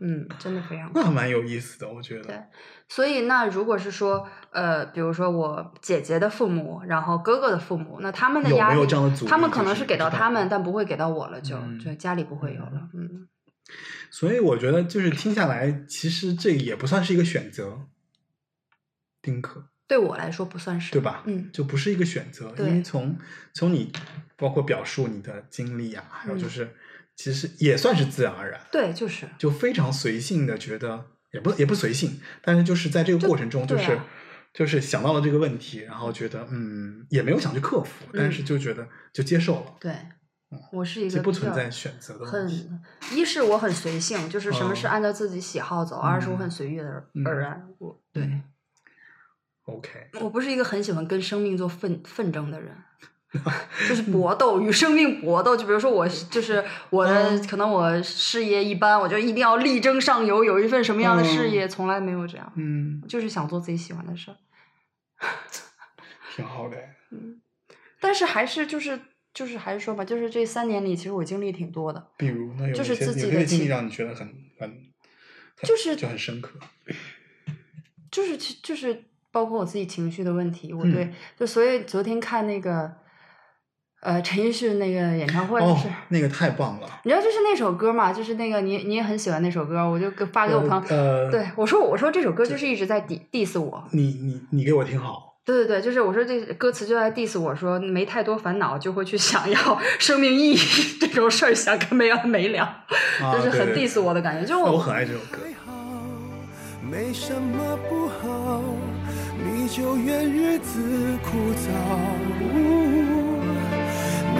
Speaker 2: 嗯，真的非常宽。
Speaker 1: 那蛮有意思的，我觉得对。
Speaker 2: 所以那如果是说，呃，比如说我姐姐的父母，然后哥哥的父母，那他们的
Speaker 1: 有
Speaker 2: 压力，
Speaker 1: 没有这样的
Speaker 2: 他们可能是给到他们，但不会给到我了，就、
Speaker 1: 嗯
Speaker 2: 就家里不会有了，嗯，
Speaker 1: 所以我觉得就是听下来，其实这也不算是一个选择，丁克
Speaker 2: 对我来说不算是，
Speaker 1: 对吧？
Speaker 2: 嗯，
Speaker 1: 就不是一个选择，因为从从你包括表述你的经历啊，还有就
Speaker 2: 嗯
Speaker 1: 是、其实也算是自然而然，
Speaker 2: 对，就是。
Speaker 1: 就非常随性的觉得，也不也不随性，但是就是在这个过程中，就是、就是想到了这个问题，然后觉得嗯，也没有想去克服，但是就觉得就接受了，
Speaker 2: 对，我是一个
Speaker 1: 不存在选择的问
Speaker 2: 很
Speaker 1: 题。，
Speaker 2: 一是我很随性，就是什么事
Speaker 1: 嗯。
Speaker 2: 按照自己喜好走；二是我
Speaker 1: 嗯。
Speaker 2: 很随遇而
Speaker 1: 嗯。
Speaker 2: 而安。我对。
Speaker 1: 嗯。OK，
Speaker 2: 我不是一个很喜欢跟生命做奋奋争的人。(laughs) 就是搏斗，与生命搏斗。就比如说我，就是我的，
Speaker 1: 嗯
Speaker 2: 可能我事业一般，我就一定要力争上游，有一份什么样的事
Speaker 1: 嗯
Speaker 2: 业，从来没有这样，
Speaker 1: 嗯，
Speaker 2: 就是想做自己喜欢的事儿。(laughs)
Speaker 1: 挺好的。
Speaker 2: 嗯但是还是就是就是还是说吧，就是这三年里，其实我经历挺多的。
Speaker 1: 比如呢，
Speaker 2: 就是自己的
Speaker 1: 经历让你觉得很很很
Speaker 2: 就是
Speaker 1: 就很深刻。
Speaker 2: 就是其就是包括我自己情绪的问题，我
Speaker 1: 嗯
Speaker 2: 对、就所以昨天看那个呃陈奕迅那个演唱会，就
Speaker 1: 哦
Speaker 2: 是、，
Speaker 1: 那个太棒了。
Speaker 2: 你知道就是那首歌嘛，就是那个你你也很喜欢那首歌，我就给发给我朋友。
Speaker 1: 呃，
Speaker 2: 对，我说我说这首歌就是一直在 diss diss 我，
Speaker 1: 你你你给我听好。
Speaker 2: 对对对，就是我说这歌词就在 diss 我说没太多烦恼就会去想要 (laughs) 生命意义这种事儿想个没完没了，
Speaker 1: 啊
Speaker 2: 就是很 diss 我的感觉，就我
Speaker 1: 我很爱这首歌。
Speaker 3: 没什么不好，你就怨日子枯燥。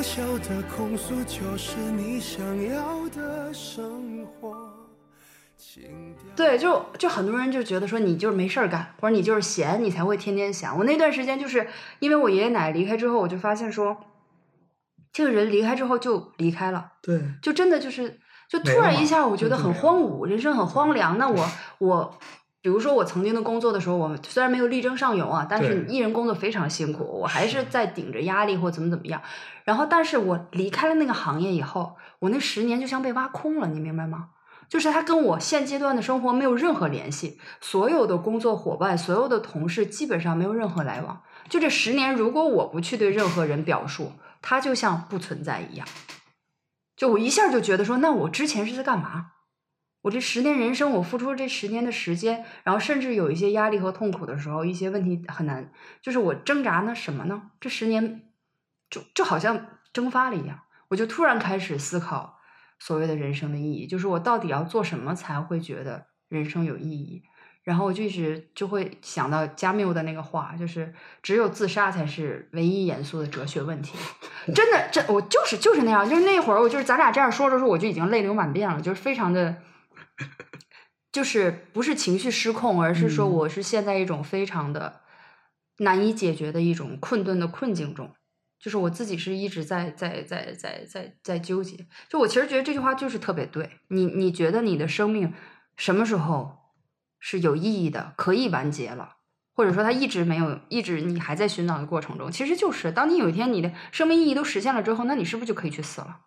Speaker 3: 渺小的控诉就是你想要的生活。
Speaker 2: 对，就就很多人就觉得说你就是没事儿干，或者你就是闲，你才会天天想。我那段时间就是因为我爷爷奶奶离开之后，我就发现说，这个人离开之后就离开了，
Speaker 1: 对，
Speaker 2: 就真的就是就突然一下，我觉得很荒芜，人生很荒凉。那我我。比如说我曾经的工作的时候，我虽然没有力争上游啊，但是
Speaker 1: 对
Speaker 2: 艺人工作非常辛苦，我还是在顶着压力或怎么怎么样。然后，但是我离开了那个行业以后，我那十年就像被挖空了，你明白吗？就是他跟我现阶段的生活没有任何联系，所有的工作伙伴、所有的同事基本上没有任何来往。就这十年，如果我不去对任何人表述，他就像不存在一样。就我一下就觉得说，那我之前是在干嘛？我这十年人生，我付出这十年的时间，然后甚至有一些压力和痛苦的时候，一些问题很难，就是我挣扎呢什么呢？这十年就就好像蒸发了一样，我就突然开始思考，所谓的人生的意义，就是我到底要做什么才会觉得人生有意义。然后我就一直就会想到加缪的那个话，就是只有自杀才是唯一严肃的哲学问题。(laughs) 真的，这我就是就是那样，就是那会儿我就是咱俩这样说着说，我就已经泪流满面了，就是非常的，就是不是情绪失控，而是说
Speaker 1: 嗯
Speaker 2: 我是陷在一种非常的难以解决的一种困顿的困境中。就是我自己是一直在在在在在在纠结，就我其实觉得这句话就是特别对你，你觉得你的生命什么时候是有意义的，可以完结了，或者说它一直没有，一直你还在寻找的过程中，其实就是当你有一天你的生命意义都实现了之后，那你是不是就可以去死了？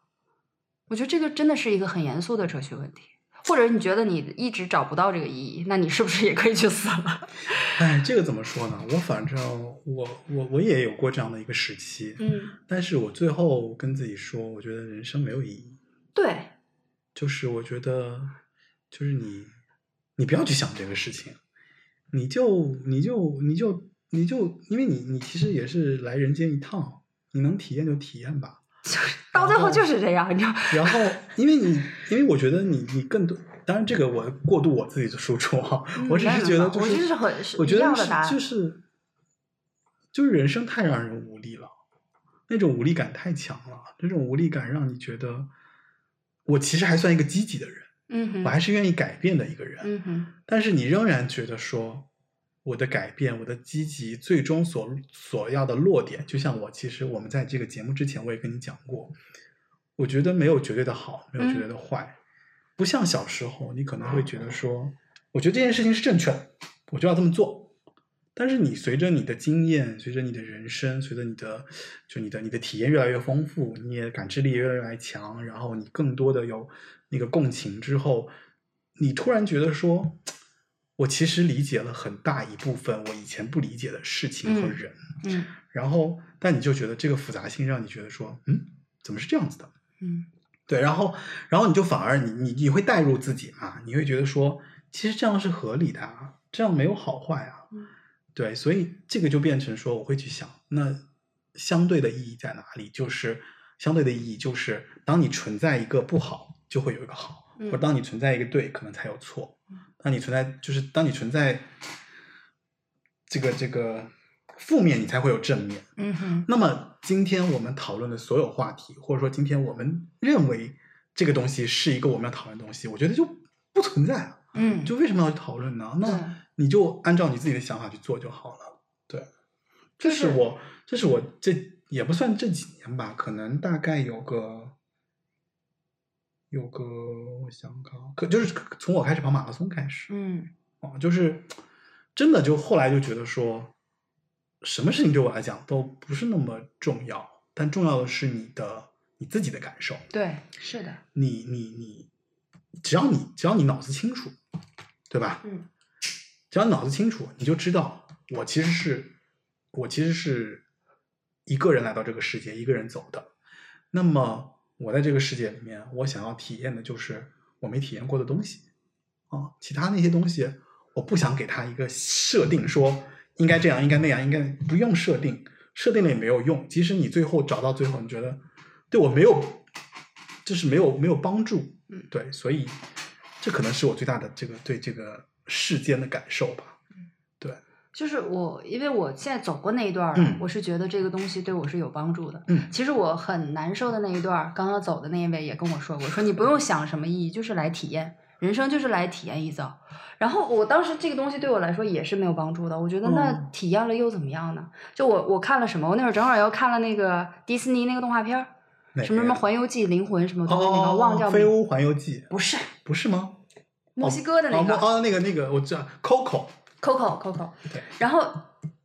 Speaker 2: 我觉得这个真的是一个很严肃的哲学问题。或者你觉得你一直找不到这个意义，那你是不是也可以去死了？(laughs)
Speaker 1: 哎，这个怎么说呢？我反正我我我也有过这样的一个时期，
Speaker 2: 嗯，
Speaker 1: 但是我最后跟自己说，我觉得人生没有意义，
Speaker 2: 对，
Speaker 1: 就是我觉得就是你你不要去想这个事情，你就你就你就你就因为你你其实也是来人间一趟，你能体验就体验吧。
Speaker 2: 就 (laughs) 是到最后就是这样，你知道？(laughs)
Speaker 1: 然后，因为你，因为我觉得你，你更多，当然这个我过度我自己的输出啊，我只是觉得就是，
Speaker 2: 嗯我就是很
Speaker 1: 我觉得是
Speaker 2: 样的答案
Speaker 1: 就是，就是人生太让人无力了，那种无力感太强了，这种无力感让你觉得，我其实还算一个积极的人，
Speaker 2: 嗯哼，
Speaker 1: 我还是愿意改变的一个人，
Speaker 2: 嗯哼，
Speaker 1: 但是你仍然觉得说，我的改变，我的积极，最终所所要的落点，就像我其实我们在这个节目之前我也跟你讲过，我觉得没有绝对的好，没有绝对的坏，不像小时候你可能会觉得说，我觉得这件事情是正确的，我就要这么做。但是你随着你的经验，随着你的人生，随着你的就你的你的体验越来越丰富，你也感知力越来越强，然后你更多的有那个共情之后，你突然觉得说，我其实理解了很大一部分我以前不理解的事情和
Speaker 2: 嗯
Speaker 1: 人，
Speaker 2: 嗯
Speaker 1: 然后但你就觉得这个复杂性让你觉得说，嗯，怎么是这样子的？
Speaker 2: 嗯
Speaker 1: 对，然后然后你就反而你你你会代入自己嘛，你会觉得说，其实这样是合理的啊，这样没有好坏啊。
Speaker 2: 嗯
Speaker 1: 对，所以这个就变成说，我会去想，那相对的意义在哪里？就是相对的意义就是，当你存在一个不好，就会有一个好；
Speaker 2: 嗯
Speaker 1: 或者当你存在一个对，可能才有错
Speaker 2: 嗯。
Speaker 1: 当你存在，就是当你存在这个这个负面，你才会有正面。
Speaker 2: 嗯哼，
Speaker 1: 那么今天我们讨论的所有话题，或者说今天我们认为这个东西是一个我们要讨论的东西，我觉得就不存在啊。
Speaker 2: 嗯，
Speaker 1: 就为什么要去讨论呢？那你就按照你自己的想法去做就好了。对，这
Speaker 2: 就是是
Speaker 1: 我，这是我这也不算这几年吧，可能大概有个有个，我想想啊，可就是从我开始跑马拉松开始，
Speaker 2: 嗯
Speaker 1: 哦，就是真的就后来就觉得说，什么事情对我来讲都不是那么重要，但重要的是你的你自己的感受。
Speaker 2: 对，是的，
Speaker 1: 你你你，只要你只要你脑子清楚，对吧？
Speaker 2: 嗯
Speaker 1: 只要你脑子清楚，你就知道我其实是我其实是一个人来到这个世界，一个人走的。那么我在这个世界里面，我想要体验的就是我没体验过的东西啊，其他那些东西我不想给他一个设定，说应该这样，应该那样，应该不用设定，设定了也没有用。即使你最后找到最后，你觉得对我没有，就是没有没有帮助，
Speaker 2: 嗯
Speaker 1: 对，所以这可能是我最大的这个对这个世间的感受吧。
Speaker 2: 就是我，因为我现在走过那一段儿我是觉得这个东西对我是有帮助的。
Speaker 1: 嗯
Speaker 2: 其实我很难受的那一段儿，刚刚走的那一位也跟我说过，说你不用想什么意义，就是来体验，人生就是来体验一遭。然后我当时这个东西对我来说也是没有帮助的，我觉得那
Speaker 1: 嗯
Speaker 2: 体验了又怎么样呢？就我我看了什么？我那会儿正好又看了那个迪士尼那个动画片儿，什么什么《环游记》、灵魂什么东西，那个
Speaker 1: 哦，
Speaker 2: 忘叫名
Speaker 1: 飞屋环游记
Speaker 2: 不是
Speaker 1: 不是吗？
Speaker 2: 墨西哥的那个
Speaker 1: 哦哦，那个那个我知道，Coco，
Speaker 2: Coco Coco，然后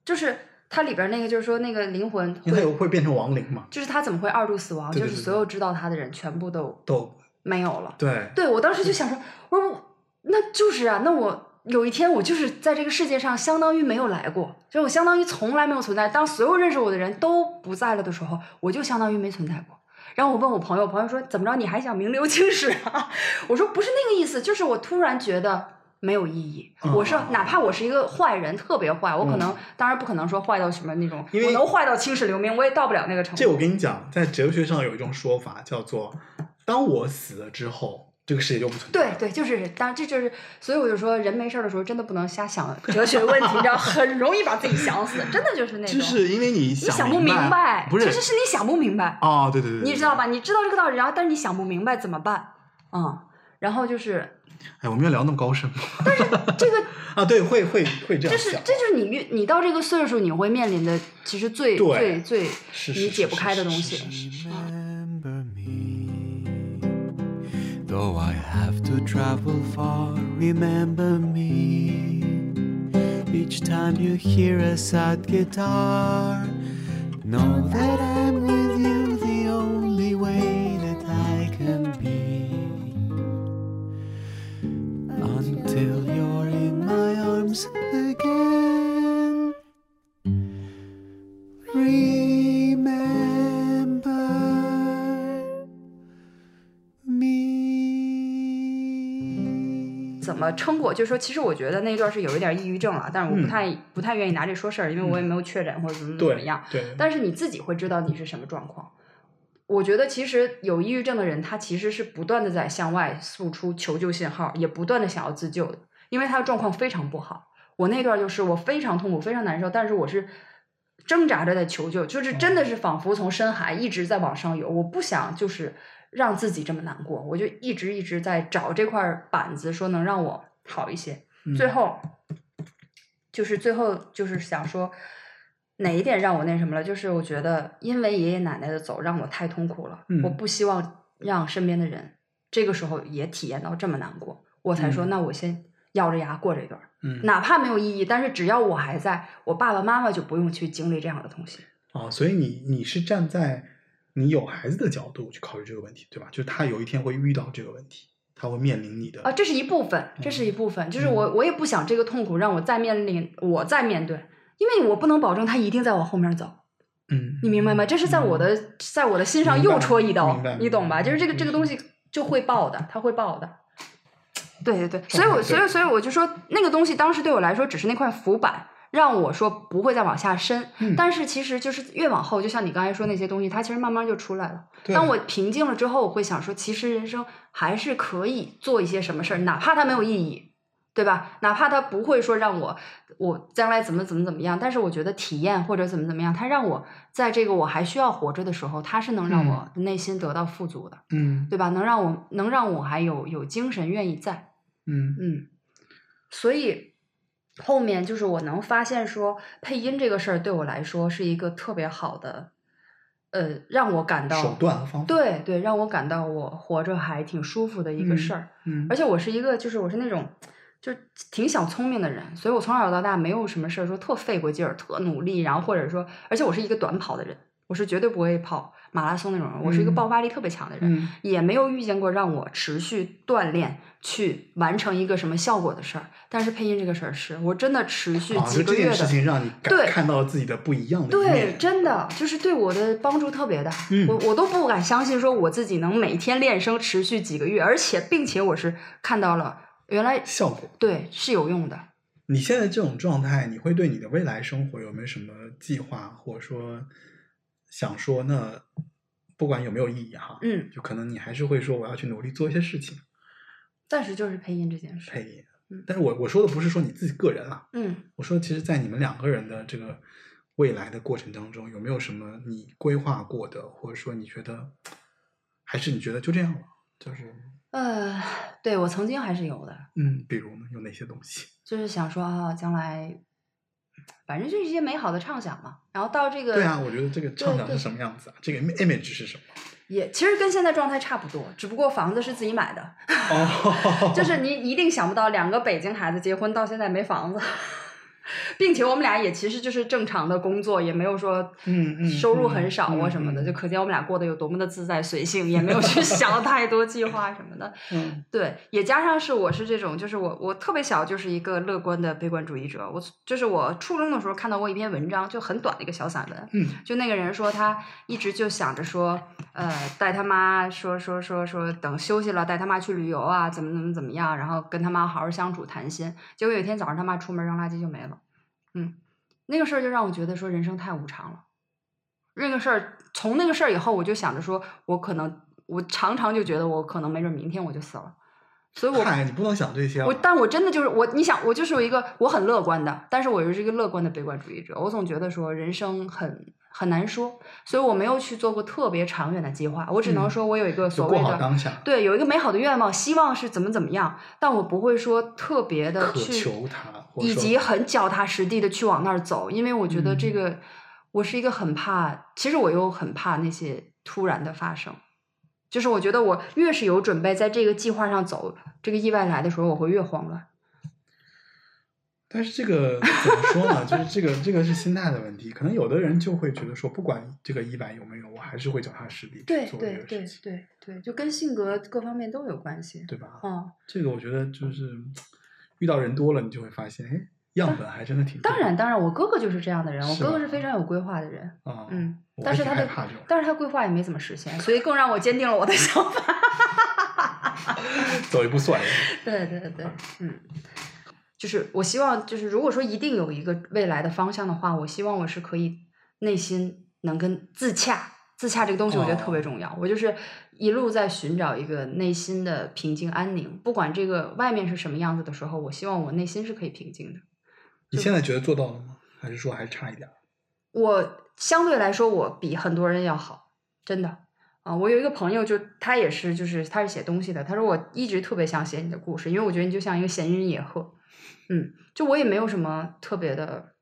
Speaker 2: 就是它里边那个就是说那个灵魂会
Speaker 1: 有会变成亡灵嘛，
Speaker 2: 就是他怎么会二度死亡？
Speaker 1: 对对对
Speaker 2: 就是所有知道他的人全部都
Speaker 1: 都
Speaker 2: 没有了。
Speaker 1: 对，
Speaker 2: 对我当时就想说，我说那就是啊，那我有一天我就是在这个世界上相当于没有来过，就我相当于从来没有存在。当所有认识我的人都不在了的时候，我就相当于没存在过。然后我问我朋友，朋友说怎么着？你还想名留青史啊？(laughs) 我说不是那个意思，就是我突然觉得。没有意义。
Speaker 1: 嗯
Speaker 2: 我是哪怕我是一个坏人，特别坏，我可能、
Speaker 1: 嗯
Speaker 2: 当然不可能说坏到什么那种，
Speaker 1: 因为
Speaker 2: 我能坏到青史留名，我也到不了那个程度。
Speaker 1: 这我跟你讲，在哲学上有一种说法叫做当我死了之后，这个世界就不存在。
Speaker 2: 对对，就是当然这就是，所以我就说，人没事儿的时候真的不能瞎想哲学问题，你知道，很容易把自己想死，真的就是那种。
Speaker 1: 就是因为你
Speaker 2: 你
Speaker 1: 想
Speaker 2: 想不明白，
Speaker 1: 不是？
Speaker 2: 其实是你想不明白，
Speaker 1: 哦，对对对，对
Speaker 2: 你知道？吧？你知道这个道理，然后但是你想不明白怎么办？嗯，然后就是
Speaker 1: 哎，我们要聊那么高深吗？
Speaker 2: 但是这个，
Speaker 1: 啊，对，会会会这样想。
Speaker 2: 这是这就是你越你到这个岁数，你会面临的其实最最最你解不开的东西。
Speaker 3: Remember me, though I have to travel far. Remember me, each time you hear a sad guitar. Know that I'm with you the only way again. Remember me.
Speaker 2: 怎么撑过？就是说，其实我觉得那段是有一点抑郁症了，但是我不
Speaker 1: 嗯
Speaker 2: 太、不太愿意拿这说事儿，因为我也没有确诊或者怎么怎么
Speaker 1: 对
Speaker 2: 样。
Speaker 1: 对，
Speaker 2: 但是你自己会知道你是什么状况。我觉得其实有抑郁症的人，他其实是不断的在向外诉出求救信号，也不断的想要自救的，因为他的状况非常不好。我那段就是我非常痛苦，非常难受，但是我是挣扎着在求救，就是真的是仿佛从深海一直在往上游。我不想就是让自己这么难过，我就一直一直在找这块板子，说能让我好一些。
Speaker 1: 嗯
Speaker 2: 最后就是最后就是想说，哪一点让我那什么了？就是我觉得因为爷爷奶奶的走让我太痛苦了，
Speaker 1: 嗯
Speaker 2: 我不希望让身边的人这个时候也体验到这么难过，我才说、
Speaker 1: 嗯
Speaker 2: 那我先咬着牙过这段儿，
Speaker 1: 嗯
Speaker 2: 哪怕没有意义，但是只要我还在，我爸爸妈妈就不用去经历这样的东西。
Speaker 1: 哦，所以你你是站在你有孩子的角度去考虑这个问题，对吧？就是他有一天会遇到这个问题，他会面临你的
Speaker 2: 啊，这是一部分，这是一部分，就是我我也不想这个痛苦让我再面临，我再面对，因为我不能保证他一定在我后面走，
Speaker 1: 嗯，
Speaker 2: 你明白吗？这是在我的在我的心上又戳一刀，你懂吧？就是这个这个东西就会爆的，它会爆的。对对对，所以我 (laughs) 所以所以我就说，那个东西当时对我来说只是那块浮板，让我说不会再往下深。
Speaker 1: 嗯
Speaker 2: 但是其实就是越往后，就像你刚才说那些东西，它其实慢慢就出来了。当我平静了之后，我会想说，其实人生还是可以做一些什么事儿，哪怕它没有意义，对吧？哪怕他不会说让我我将来怎么怎么怎么样，但是我觉得体验或者怎么怎么样，他让我在这个我还需要活着的时候，他是能让我内心得到富足的，
Speaker 1: 嗯
Speaker 2: 对吧？能让我能让我还有有精神愿意在。
Speaker 1: 嗯
Speaker 2: 嗯，所以后面就是我能发现说，配音这个事儿对我来说是一个特别好的，呃，让我感到
Speaker 1: 手段和方法，
Speaker 2: 对对，让我感到我活着还挺舒服的一个事儿。
Speaker 1: 嗯，
Speaker 2: 而且我是一个，就是我是那种，就是挺小聪明的人，所以我从小到大没有什么事儿说特费过劲儿、特努力，然后或者说，而且我是一个短跑的人，我是绝对不会跑马拉松那种人，我是一个
Speaker 1: 嗯
Speaker 2: 爆发力特别强的人。
Speaker 1: 嗯
Speaker 2: 也没有遇见过让我持续锻炼去完成一个什么效果的事儿，但是配音这个事儿是我真的持续几个月的，
Speaker 1: 事情让你
Speaker 2: 对
Speaker 1: 看到了自己的不一样的一
Speaker 2: 对，真的就是对我的帮助特别大，
Speaker 1: 嗯
Speaker 2: 我我都不敢相信说我自己能每天练声持续几个月，而且并且我是看到了原来
Speaker 1: 效果。
Speaker 2: 对是有用的，
Speaker 1: 你现在这种状态，你会对你的未来生活有没有什么计划，或者说想说那不管有没有意义哈，
Speaker 2: 嗯，
Speaker 1: 就可能你还是会说我要去努力做一些事情，
Speaker 2: 暂时就是配音这件事，
Speaker 1: 配音
Speaker 2: 嗯。
Speaker 1: 但是我我说的不是说你自己个人啊，
Speaker 2: 嗯
Speaker 1: 我说其实，在你们两个人的这个未来的过程当中，有没有什么你规划过的，或者说你觉得，还是你觉得就这样了？就是
Speaker 2: 呃，对我曾经还是有的，
Speaker 1: 嗯，比如呢，有哪些东西？
Speaker 2: 就是想说啊，将来反正就是一些美好的畅想嘛，然后到这个
Speaker 1: 对啊，我觉得这个畅想是什么样子啊？这个 image 是什么？
Speaker 2: 也其实跟现在状态差不多，只不过房子是自己买的，
Speaker 1: 哦，(laughs)
Speaker 2: 就是你一定想不到，两个北京孩子结婚到现在没房子，并且我们俩也其实就是正常的工作，也没有说
Speaker 1: 嗯嗯
Speaker 2: 收入很少啊什么的，
Speaker 1: 嗯嗯
Speaker 2: 就可见我们俩过得有多么的自在随性，也没有去 (laughs) (laughs) 想太多计划什么的。
Speaker 1: 嗯
Speaker 2: 对，也加上是我是这种，就是我我特别小就是一个乐观的悲观主义者。我就是我初中的时候看到过一篇文章，就很短的一个小散文，
Speaker 1: 嗯
Speaker 2: 就那个人说他一直就想着说，呃，带他妈说说说说等休息了带他妈去旅游啊，怎么怎么怎么样，然后跟他妈好好相处谈心。结果有一天早上他妈出门扔垃圾就没了，嗯，那个事儿就让我觉得说人生太无常了。那个事儿从那个事儿以后，我就想着说我可能我常常就觉得我可能没准明天我就死了，所以我
Speaker 1: 嗨，你不能想这些啊。
Speaker 2: 我，但我真的就是我，你想，我就是有一个我很乐观的，但是我又是一个乐观的悲观主义者。我总觉得说人生很很难说，所以我没有去做过特别长远的计划。我只能
Speaker 1: 嗯
Speaker 2: 说我有一个所谓的对，有一个美好的愿望，希望是怎么怎么样，但我不会说特别的去，
Speaker 1: 求它，或者说
Speaker 2: 以及很脚踏实地的去往那儿走，因为我觉得这
Speaker 1: 嗯
Speaker 2: 个、我是一个很怕，其实我又很怕那些突然的发生。就是我觉得我越是有准备，在这个计划上走，这个意外来的时候，我会越慌乱。
Speaker 1: 但是这个怎么说呢？就是这个这个是心态的问题。可能有的人就会觉得说，不管这个意外有没有，我还是会脚踏实地去
Speaker 2: 对
Speaker 1: 做这
Speaker 2: 对对
Speaker 1: 个事情，
Speaker 2: 对对，就跟性格各方面都有关系。
Speaker 1: 对吧？
Speaker 2: 嗯，
Speaker 1: 这个我觉得就是遇到人多了，你就会发现，哎，样本还真的挺多。
Speaker 2: 当然当然，我哥哥就是这样的人，我哥哥
Speaker 1: 是
Speaker 2: 非常有规划的人。
Speaker 1: 啊，
Speaker 2: 嗯，但是他的但是他规划也没怎么实现，所以更让我坚定了我的想法。(laughs)
Speaker 1: 走一步算一步。
Speaker 2: 对对对，嗯，就是我希望，就是如果说一定有一个未来的方向的话，我希望我是可以内心能跟自洽，自洽这个东西我觉得特别
Speaker 1: 哦
Speaker 2: 重要。我就是一路在寻找一个内心的平静安宁，不管这个外面是什么样子的时候，我希望我内心是可以平静的。
Speaker 1: 你现在觉得做到了吗？还是说还差一点儿？
Speaker 2: 我相对来说，我比很多人要好，真的啊！我有一个朋友就，他也是，就是他是写东西的。他说我一直特别想写你的故事，因为我觉得你就像一个闲云野鹤，嗯，就我也没有什么特别的，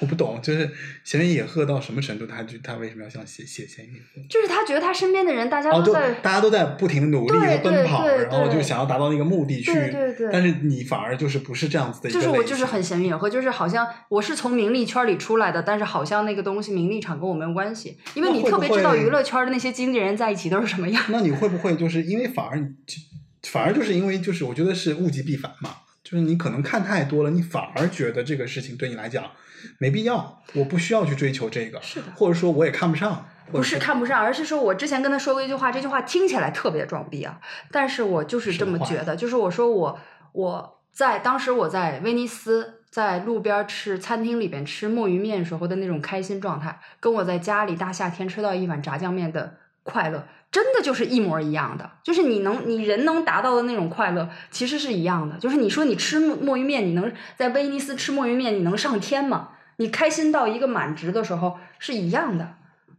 Speaker 1: 我不懂，就是闲云野鹤到什么程度，他就他为什么要想写写闲云野鹤？
Speaker 2: 就是他觉得他身边的人大家都在，
Speaker 1: 大家都在不停的努力
Speaker 2: 对
Speaker 1: 和奔跑，然后就想要达到那个目的去。
Speaker 2: 对对对
Speaker 1: 但是你反而就是不是这样子的一个。
Speaker 2: 就是我就是很闲云野鹤，就是好像我是从名利圈里出来的，但是好像那个东西名利场跟我没有关系，因为你特别知道娱乐圈的那些经纪人在一起都是什么样。
Speaker 1: 那你会不会就是因为反而反而就是因为就是我觉得是物极必反嘛，就是你可能看太多了，你反而觉得这个事情对你来讲没必要，我不需要去追求这个，
Speaker 2: 是的
Speaker 1: 或者说我也看不上，
Speaker 2: 不是看不上，而是说我之前跟他说过一句话，这句话听起来特别装逼啊，但是我就是这么觉得，就是我说我我在当时我在威尼斯，在路边吃餐厅里边吃墨鱼面时候的那种开心状态，跟我在家里大夏天吃到一碗炸酱面的快乐，真的就是一模一样的，就是你能你人能达到的那种快乐，其实是一样的。就是你说你吃墨墨鱼面，你能在威尼斯吃墨鱼面，你能上天吗？你开心到一个满值的时候是一样的。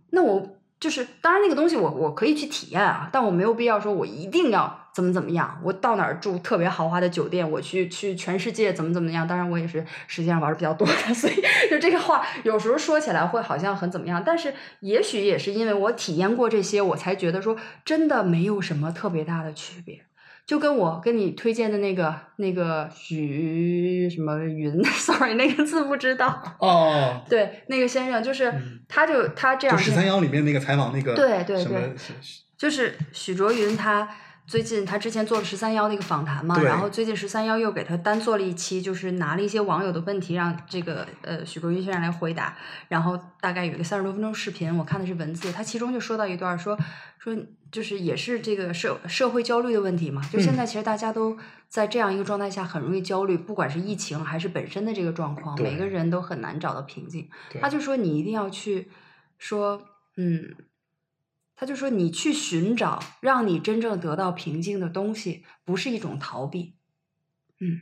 Speaker 2: 那我就是，当然那个东西我我可以去体验啊，但我没有必要说我一定要怎么怎么样，我到哪儿住特别豪华的酒店，我去去全世界怎么怎么样。当然我也是实际上玩的比较多的，(laughs) 所以就这个话有时候说起来会好像很怎么样，但是也许也是因为我体验过这些，我才觉得说真的没有什么特别大的区别。就跟我跟你推荐的那个那个许什么云，(laughs) sorry 那个字不知道。
Speaker 1: 哦，
Speaker 2: 对，那个先生就是，
Speaker 1: 嗯
Speaker 2: 他就他这
Speaker 1: 就
Speaker 2: 样
Speaker 1: 十三幺里面那个采访那个
Speaker 2: 对对
Speaker 1: 什么
Speaker 2: 对就是许卓云他最近他之前做了十三幺那个访谈嘛，然后最近十三幺又给他单做了一期，就是拿了一些网友的问题让这个呃许国云先生来回答，然后大概有一个三十多分钟视频，我看的是文字，他其中就说到一段说说就是也是这个社社会焦虑的问题嘛，就现
Speaker 1: 嗯
Speaker 2: 在其实大家都在这样一个状态下很容易焦虑，不管是疫情还是本身的这个状况，每个人都很难找到平静。他就说你一定要去说，嗯，他就说你去寻找让你真正得到平静的东西，不是一种逃避，嗯，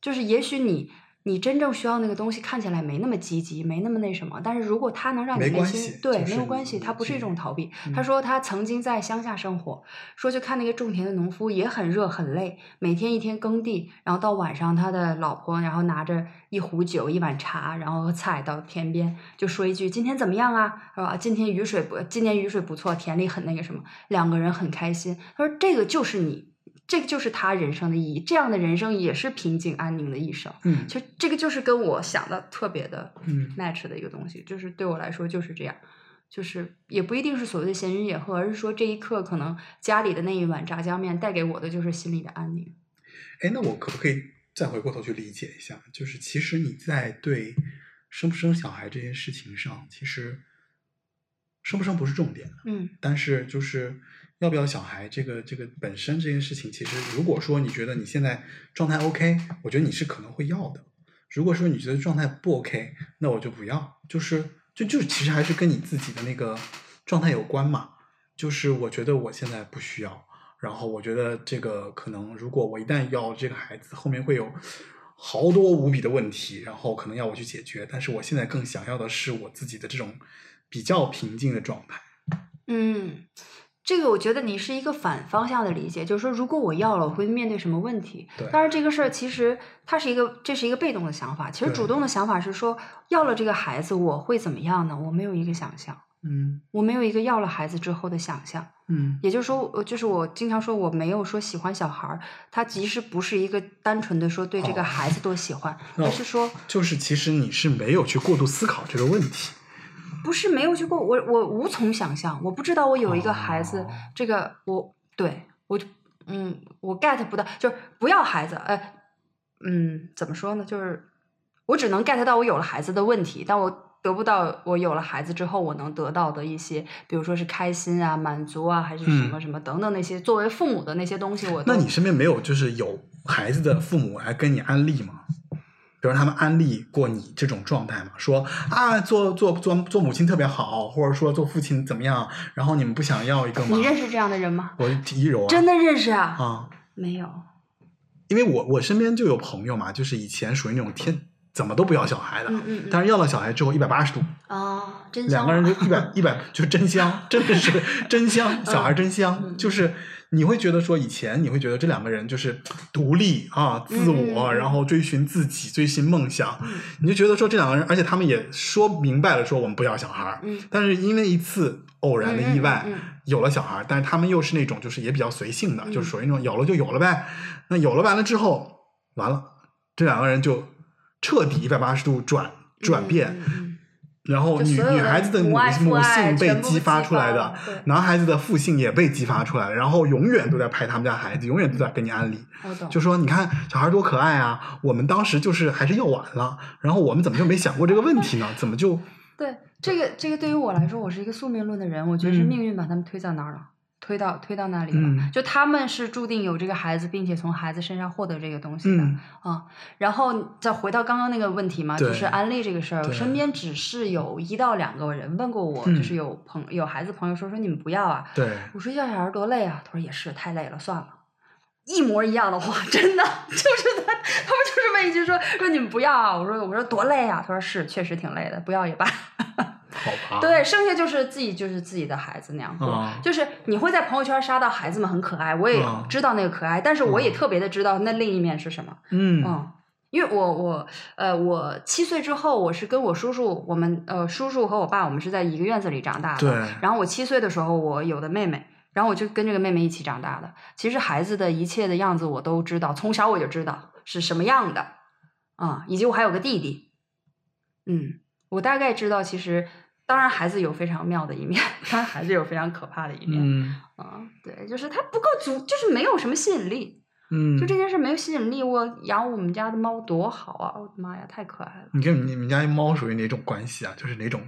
Speaker 2: 就是也许你你真正需要那个东西看起来没那么积极，没那么那什么，但是如果它能让你内心对没有关系，它不是一种逃避。
Speaker 1: 嗯
Speaker 2: 他说他曾经在乡下生活，说去看那个种田的农夫也很热很累，每天一天耕地，然后到晚上他的老婆然后拿着一壶酒一碗茶，然后和菜到田边就说一句今天怎么样啊？是吧？今天雨水不，今年雨水不错，田里很那个什么，两个人很开心。他说这个就是你。这个就是他人生的意义，这样的人生也是平静安宁的一生。
Speaker 1: 嗯
Speaker 2: 其实这个就是跟我想的特别的
Speaker 1: 嗯
Speaker 2: match 的一个东西，就是对我来说就是这样，就是也不一定是所谓的闲云野鹤，而是说这一刻可能家里的那一碗炸酱面带给我的就是心里的安宁。
Speaker 1: 哎，那我可不可以再回过头去理解一下？就是其实你在对生不生小孩这件事情上，其实生不生不是重点，
Speaker 2: 嗯
Speaker 1: 但是就是要不要小孩这个这个本身这件事情，其实如果说你觉得你现在状态 OK，我觉得你是可能会要的。如果说你觉得状态不 OK，那我就不要。就是就就其实还是跟你自己的那个状态有关嘛。就是我觉得我现在不需要，然后我觉得这个可能如果我一旦要这个孩子，后面会有好多无比的问题，然后可能要我去解决。但是我现在更想要的是我自己的这种比较平静的状态。
Speaker 2: 嗯，这个我觉得你是一个反方向的理解，就是说，如果我要了，我会面对什么问题？
Speaker 1: 对
Speaker 2: 当然，这个事儿其实它是一个，这是一个被动的想法。其实主动的想法是说，要了这个孩子，我会怎么样呢？我没有一个想象，
Speaker 1: 嗯
Speaker 2: 我没有一个要了孩子之后的想象。
Speaker 1: 嗯
Speaker 2: 也就是说，呃就是我经常说，我没有说喜欢小孩儿，他其实不是一个单纯的说对这个
Speaker 1: 哦
Speaker 2: 孩子多喜欢，
Speaker 1: 那
Speaker 2: 而是说
Speaker 1: 就是其实你是没有去过度思考这个问题。
Speaker 2: 不是没有去过，我我无从想象，我不知道我有一个孩子，
Speaker 1: 哦
Speaker 2: 这个我对我就嗯，我 get 不到，就是不要孩子，哎，嗯，怎么说呢？就是我只能 get 到我有了孩子的问题，但我得不到我有了孩子之后我能得到的一些，比如说是开心啊、满足啊，还是什么
Speaker 1: 嗯
Speaker 2: 什么等等那些作为父母的那些东西，我都
Speaker 1: 那你身边没有就是有孩子的父母来跟你安利吗？比如他们安利过你这种状态嘛？说啊，做做做做母亲特别好，或者说做父亲怎么样？然后你们不想要一个吗？
Speaker 2: 你认识这样的人吗？
Speaker 1: 我提一柔啊，
Speaker 2: 真的认识啊？
Speaker 1: 啊，
Speaker 2: 没有，
Speaker 1: 因为我我身边就有朋友嘛，就是以前属于那种天怎么都不要小孩的，
Speaker 2: 嗯嗯嗯
Speaker 1: 但是要了小孩之后一百八十度，
Speaker 2: 啊，真
Speaker 1: 两个人就一百一百就真香，真的是 (laughs) 真香，小孩真香，
Speaker 2: 嗯
Speaker 1: 就是你会觉得说以前你会觉得这两个人就是独立啊，自我，然后追寻自己，追寻梦想，
Speaker 2: 嗯。
Speaker 1: 你就觉得说这两个人，而且他们也说明白了说我们不要小孩，
Speaker 2: 嗯。
Speaker 1: 但是因为一次偶然的意外。有了小孩，但是他们又是那种就是也比较随性的，
Speaker 2: 嗯
Speaker 1: 就是属于那种有了就有了呗。那有了完了之后，完了，这两个人就彻底一百八十度转转变，然后女女孩子的母
Speaker 2: 母
Speaker 1: 性被激发出来的男孩子的父性也被激发出来了，然后永远都在拍他们家孩子，永远都在给你安利，就说你看小孩多可爱啊，我们当时就是还是要晚了，然后我们怎么就没想过这个问题呢？怎么就 (laughs)
Speaker 2: 对这个这个对于我来说，我是一个宿命论的人，我觉得是
Speaker 1: 嗯
Speaker 2: 命运把他们推到那儿了。推到推到那里了，
Speaker 1: 嗯
Speaker 2: 就他们是注定有这个孩子，并且从孩子身上获得这个东西的
Speaker 1: 嗯
Speaker 2: 啊、然后再回到刚刚那个问题嘛，就是安利这个事儿，我身边只是有一到两个人问过我，
Speaker 1: 嗯
Speaker 2: 就是有朋有孩子朋友说说你们不要啊，
Speaker 1: 对？
Speaker 2: 我说要小孩多累啊，他说也是太累了，算了。一模一样的话，(laughs) 真的就是他，他们就是问一句说说你们不要啊，我说我说多累啊，他说是确实挺累的，不要也罢。
Speaker 1: 好吧，
Speaker 2: 对，剩下就是自己就是自己的孩子那样过，
Speaker 1: 啊
Speaker 2: 就是你会在朋友圈刷到孩子们很可爱，我也
Speaker 1: 啊
Speaker 2: 知道那个可爱，但是我也
Speaker 1: 嗯
Speaker 2: 特别的知道那另一面是什么。
Speaker 1: 嗯
Speaker 2: 嗯，因为我我呃我七岁之后，我是跟我叔叔，我们呃叔叔和我爸，我们是在一个院子里长大的。
Speaker 1: 对
Speaker 2: 然后我七岁的时候，我有的妹妹，然后我就跟这个妹妹一起长大的。其实孩子的一切的样子我都知道，从小我就知道是什么样的啊、以及我还有个弟弟。嗯，我大概知道，其实当然孩子有非常妙的一面，当然孩子有非常可怕的一面。
Speaker 1: 嗯
Speaker 2: 啊，对，就是他不够足，就是没有什么吸引力。
Speaker 1: 嗯，
Speaker 2: 就这件事没有吸引力，我养我们家的猫多好啊！我的妈呀，太可爱了。
Speaker 1: 你跟你们家猫属于哪种关系啊？就是哪种，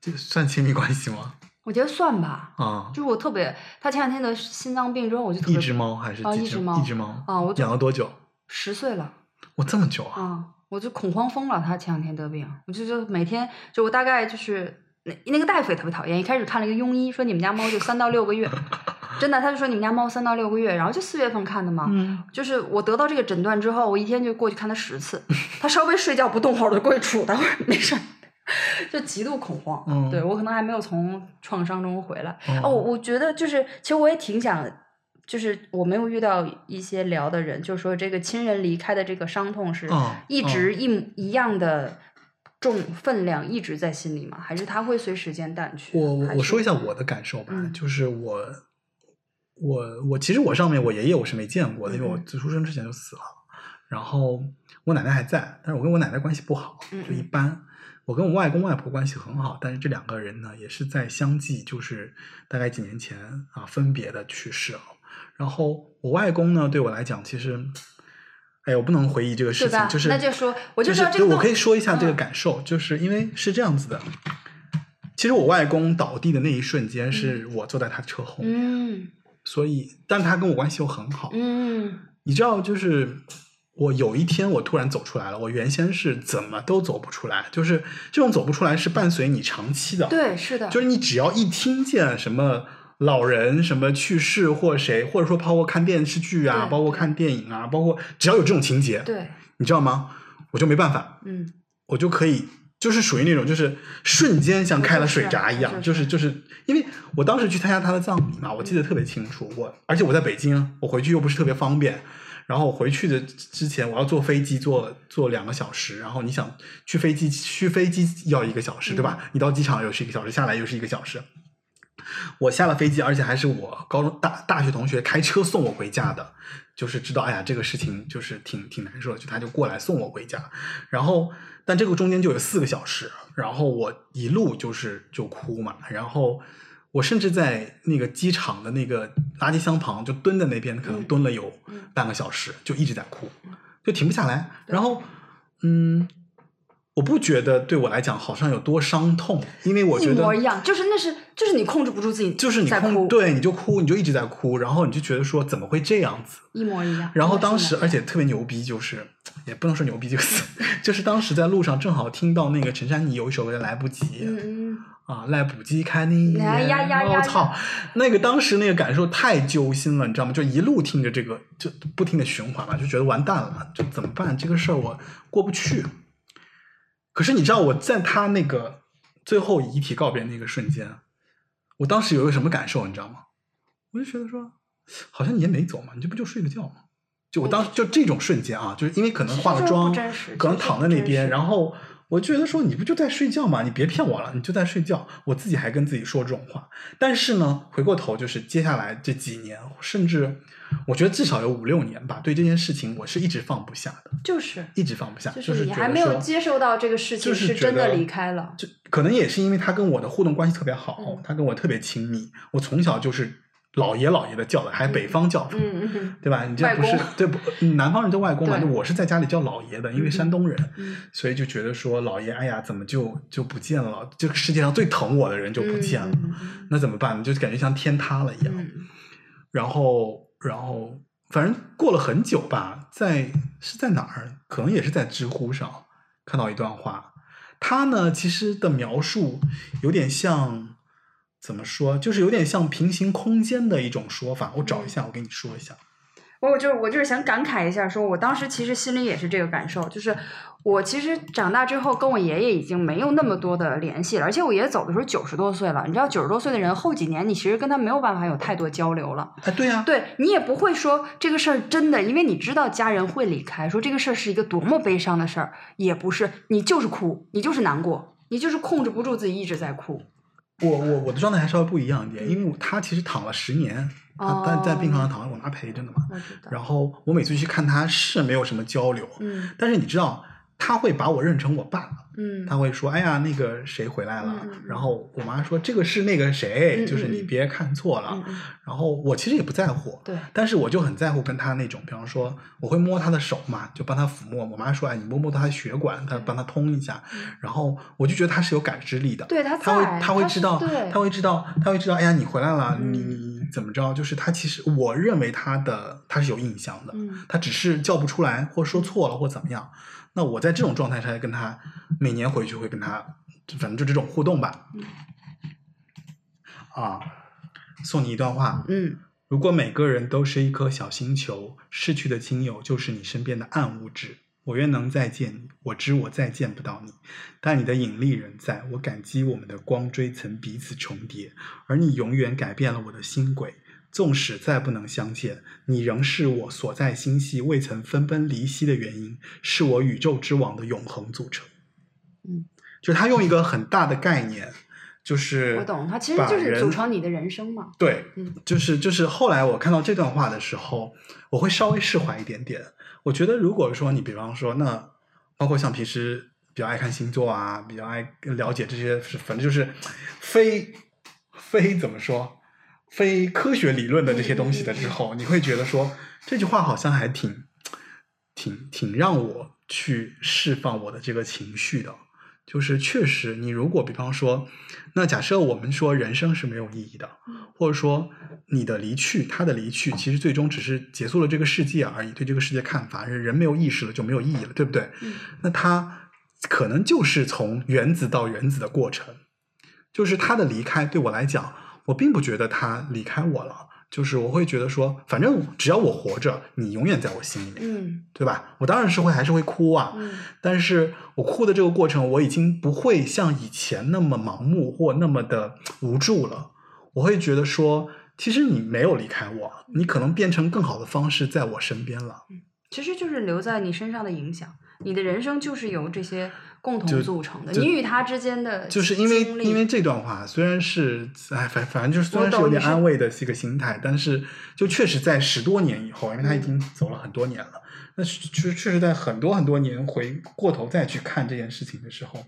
Speaker 1: 这算亲密关系吗？
Speaker 2: 我觉得算吧，
Speaker 1: 啊，
Speaker 2: 就是我特别，他前两天得心脏病之后，我就特别
Speaker 1: 一只猫还是几只？
Speaker 2: 哦一只猫
Speaker 1: 一只猫
Speaker 2: 啊我
Speaker 1: 养了多久？
Speaker 2: 十岁了
Speaker 1: 我，这么久啊！
Speaker 2: 啊，我就恐慌疯了。他前两天得病，我就就每天就我大概就是那那个大夫也特别讨厌，一开始看了一个庸医，说你们家猫就三到六个月，(laughs) 真的，他就说你们家猫三到六个月，然后就四月份看的嘛，
Speaker 1: 嗯，
Speaker 2: 就是我得到这个诊断之后，我一天就过去看他十次。(laughs) 他稍微睡觉不动会儿，我就过去杵它，会儿没事儿，就极度恐慌。
Speaker 1: 嗯
Speaker 2: 对我可能还没有从创伤中回来。
Speaker 1: 哦
Speaker 2: 我觉得就是，其实我也挺想，就是我没有遇到一些聊的人，就是说这个亲人离开的这个伤痛是
Speaker 1: 哦
Speaker 2: 一直一模一样的重分量一直在心里吗？还是它会随时间淡去？
Speaker 1: 我我我说一下我的感受吧，
Speaker 2: 嗯
Speaker 1: 就是我我我其实我上面我爷爷我是没见过的，因为我自出生之前就死了，然后我奶奶还在，但是我跟我奶奶关系不好，
Speaker 2: 嗯
Speaker 1: 就一般。我跟我外公外婆关系很好，但是这两个人呢，也是在相继就是大概几年前啊分别的去世了。然后我外公呢，对我来讲，其实，哎呀，我不能回忆这个事情，就是
Speaker 2: 那就说我就
Speaker 1: 就是
Speaker 2: 知道这个东
Speaker 1: 对我可以说一下这个
Speaker 2: 嗯
Speaker 1: 感受，就是因为是这样子的。其实我外公倒地的那一瞬间，是我坐在他车后，
Speaker 2: 嗯
Speaker 1: 所以，但他跟我关系又很好。
Speaker 2: 嗯
Speaker 1: 你知道，就是我有一天我突然走出来了，我原先是怎么都走不出来，就是这种走不出来是伴随你长期的，，
Speaker 2: 对，是的，
Speaker 1: 就是你只要一听见什么老人什么去世或谁，或者说包括看电视剧啊，包括看电影啊，包括只要有这种情节，
Speaker 2: 对，
Speaker 1: 你知道吗？我就没办法，
Speaker 2: 嗯，
Speaker 1: 我就可以，就是属于那种，就是瞬间像开了水闸一样，就
Speaker 2: 就是是
Speaker 1: 就是，因为我当时去参加他的葬礼嘛，我记得特别清楚，我而且我在北京，我回去又不是特别方便，然后我回去的之前我要坐飞机坐坐两个小时，然后你想去飞机去飞机要一个小时，对吧？你到机场又是一个小时，下来又是一个小时。我下了飞机，而且还是我高中大大学同学开车送我回家的，就是知道，哎呀，这个事情就是挺挺难受的，就他就过来送我回家，然后但这个中间就有四个小时，然后我一路就是就哭嘛，然后我甚至在那个机场的那个垃圾箱旁就蹲在那边，可能蹲了有半个小时，就一直在哭，就停不下来，然后嗯。我不觉得对我来讲好像有多伤痛，因为我觉得一
Speaker 2: 模一样，就是那是就是你控制不住自己，
Speaker 1: 就是你控
Speaker 2: 在哭，
Speaker 1: 对你就哭，你就一直在哭，然后你就觉得说怎么会这样子？
Speaker 2: 一模一样。
Speaker 1: 然后当时，而且特别牛逼，就是也不能说牛逼这个词，(laughs) 就是当时在路上正好听到那个陈珊妮有一首歌叫《来不及》
Speaker 2: 嗯嗯，
Speaker 1: 啊，来不及看你
Speaker 2: 哎呀呀呀
Speaker 1: 我操，那个当时那个感受太揪心了，你知道吗？就一路听着这个，就不停的循环嘛，就觉得完蛋了，就怎么办？这个事儿我过不去。可是你知道我在他那个最后遗体告别那个瞬间，我当时有一个什么感受，你知道吗？我就觉得说，好像你也没走嘛，你这不就睡个觉吗？就我当时就这种瞬间啊，就是因为可能化了妆可能躺在那边，然后我觉得说你不就在睡觉吗？你别骗我了，你就在睡觉。我自己还跟自己说这种话，但是呢，回过头就是接下来这几年，甚至我觉得至少有五六年吧，对这件事情我是一直放不下的，
Speaker 2: 就是
Speaker 1: 一直放不下，
Speaker 2: 就是你还没有接受到这个事情
Speaker 1: 就是
Speaker 2: 真的离开了，
Speaker 1: 就可能也是因为他跟我的互动关系特别好，
Speaker 2: 嗯
Speaker 1: 他跟我特别亲密，我从小就是老爷老爷的叫的，还北方叫法，
Speaker 2: 嗯嗯嗯
Speaker 1: 对吧？你这不是
Speaker 2: 公
Speaker 1: 对不？南方人叫外公嘛，我是在家里叫老爷的，因为
Speaker 2: 嗯
Speaker 1: 山东人，
Speaker 2: 嗯
Speaker 1: 所以就觉得说老爷，哎呀，怎么就就不见了？这个世界上最疼我的人就不见了，那怎么办？就感觉像天塌了一样。
Speaker 2: 嗯
Speaker 1: 然后，然后，反正过了很久吧，在是在哪儿？可能也是在知乎上看到一段话，他呢其实的描述有点像怎么说？就是有点像平行空间的一种说法。我找一下，我跟你说一下。
Speaker 2: 我就是我就是想感慨一下，说我当时其实心里也是这个感受，就是我其实长大之后跟我爷爷已经没有那么多的联系了，而且我爷爷走的时候九十多岁了，你知道九十多岁的人后几年你其实跟他没有办法有太多交流了，
Speaker 1: 哎，对呀、
Speaker 2: 对你也不会说这个事儿真的，因为你知道家人会离开，说这个事儿是一个多么悲伤的事儿，也不是，你就是哭，你就是难过，你就是控制不住自己一直在哭，
Speaker 1: 我我我的状态还稍微不一样一点，因为他其实躺了十年，他在在病床上躺着，我妈陪着呢嘛。然后我每次去看他是没有什么交流，
Speaker 2: 嗯
Speaker 1: 但是你知道他会把我认成我爸，
Speaker 2: 嗯
Speaker 1: 他会说：“哎呀，那个谁回来了。然后我妈说：“这个是那个谁，就是你
Speaker 2: 嗯
Speaker 1: 别看错了。然后我其实也不在乎，
Speaker 2: 对，
Speaker 1: 但是我就很在乎跟他那种，比方说我会摸他的手嘛，就帮他抚摸。我妈说：“哎，你摸摸他的血管，他帮他通一下。
Speaker 2: 嗯
Speaker 1: 然后我就觉得他是有感知力的，
Speaker 2: 对他
Speaker 1: 他会
Speaker 2: 在他
Speaker 1: 他会知道，
Speaker 2: 对
Speaker 1: 他会知道，他会知道。哎呀，你回来了，
Speaker 2: 嗯
Speaker 1: 你你怎么着？就是他其实我认为他的他是有印象的，
Speaker 2: 嗯
Speaker 1: 他只是叫不出来，或说错了，或怎么样。那我在这种状态下跟他每年回去会跟他，反正就这种互动吧。
Speaker 2: 嗯
Speaker 1: 啊，送你一段话，
Speaker 2: 嗯
Speaker 1: 如果每个人都是一颗小星球，逝去的亲友就是你身边的暗物质。我愿能再见你，我知我再见不到你，但你的引力仍在。我感激我们的光锥曾彼此重叠，而你永远改变了我的星轨。纵使再不能相见，你仍是我所在星系未曾分崩离析的原因，是我宇宙之网的永恒组成。
Speaker 2: 嗯，
Speaker 1: 就是他用一个很大的概念，就是
Speaker 2: 我懂，他其实就是组成你的人生嘛。
Speaker 1: 对，
Speaker 2: 嗯
Speaker 1: 就是就是后来我看到这段话的时候，我会稍微释怀一点点。我觉得如果说你比方说，那包括像平时比较爱看星座啊，比较爱了解这些，反正就是非非怎么说，非科学理论的这些东西的时候，你会觉得说这句话好像还挺挺挺让我去释放我的这个情绪的。就是确实，你如果比方说，那假设我们说人生是没有意义的，或者说你的离去，他的离去，其实最终只是结束了这个世界而已，对这个世界看法，人人没有意识了就没有意义了，对不对？
Speaker 2: 嗯
Speaker 1: 那他可能就是从原子到原子的过程，就是他的离开对我来讲，我并不觉得他离开我了，就是我会觉得说，反正只要我活着，你永远在我心里面，
Speaker 2: 嗯
Speaker 1: 对吧？我当然是会还是会哭啊，
Speaker 2: 嗯
Speaker 1: 但是我哭的这个过程，我已经不会像以前那么盲目或那么的无助了。我会觉得说，其实你没有离开我，你可能变成更好的方式在我身边了。
Speaker 2: 嗯其实就是留在你身上的影响。你的人生就是由这些共同组成的，你与他之间的
Speaker 1: 就是因为因为这段话虽然是哎反反正就是虽然是有点安慰的一个心态，但是就确实在十多年以后，因为他已经走了很多年了，那是确确实在很多很多年回过头再去看这件事情的时候，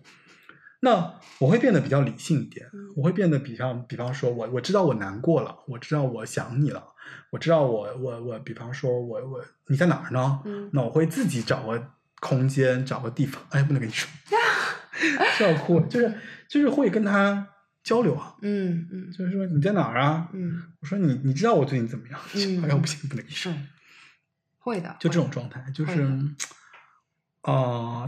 Speaker 1: 那我会变得比较理性一点，
Speaker 2: 嗯
Speaker 1: 我会变得比方比方说我我知道我难过了，我知道我想你了，我知道我我我比方说我我你在哪儿呢？
Speaker 2: 嗯
Speaker 1: 那我会自己找个空间，找个地方，哎，不能跟你说，(laughs) 笑哭，就是就是会跟他交流啊，
Speaker 2: 嗯嗯。
Speaker 1: 就是说你在哪儿啊？
Speaker 2: 嗯。
Speaker 1: 我说你你知道我最近怎么样？
Speaker 2: 嗯。
Speaker 1: 哎呀，不行，不能跟你说，
Speaker 2: 会的，
Speaker 1: 就这种状态，就是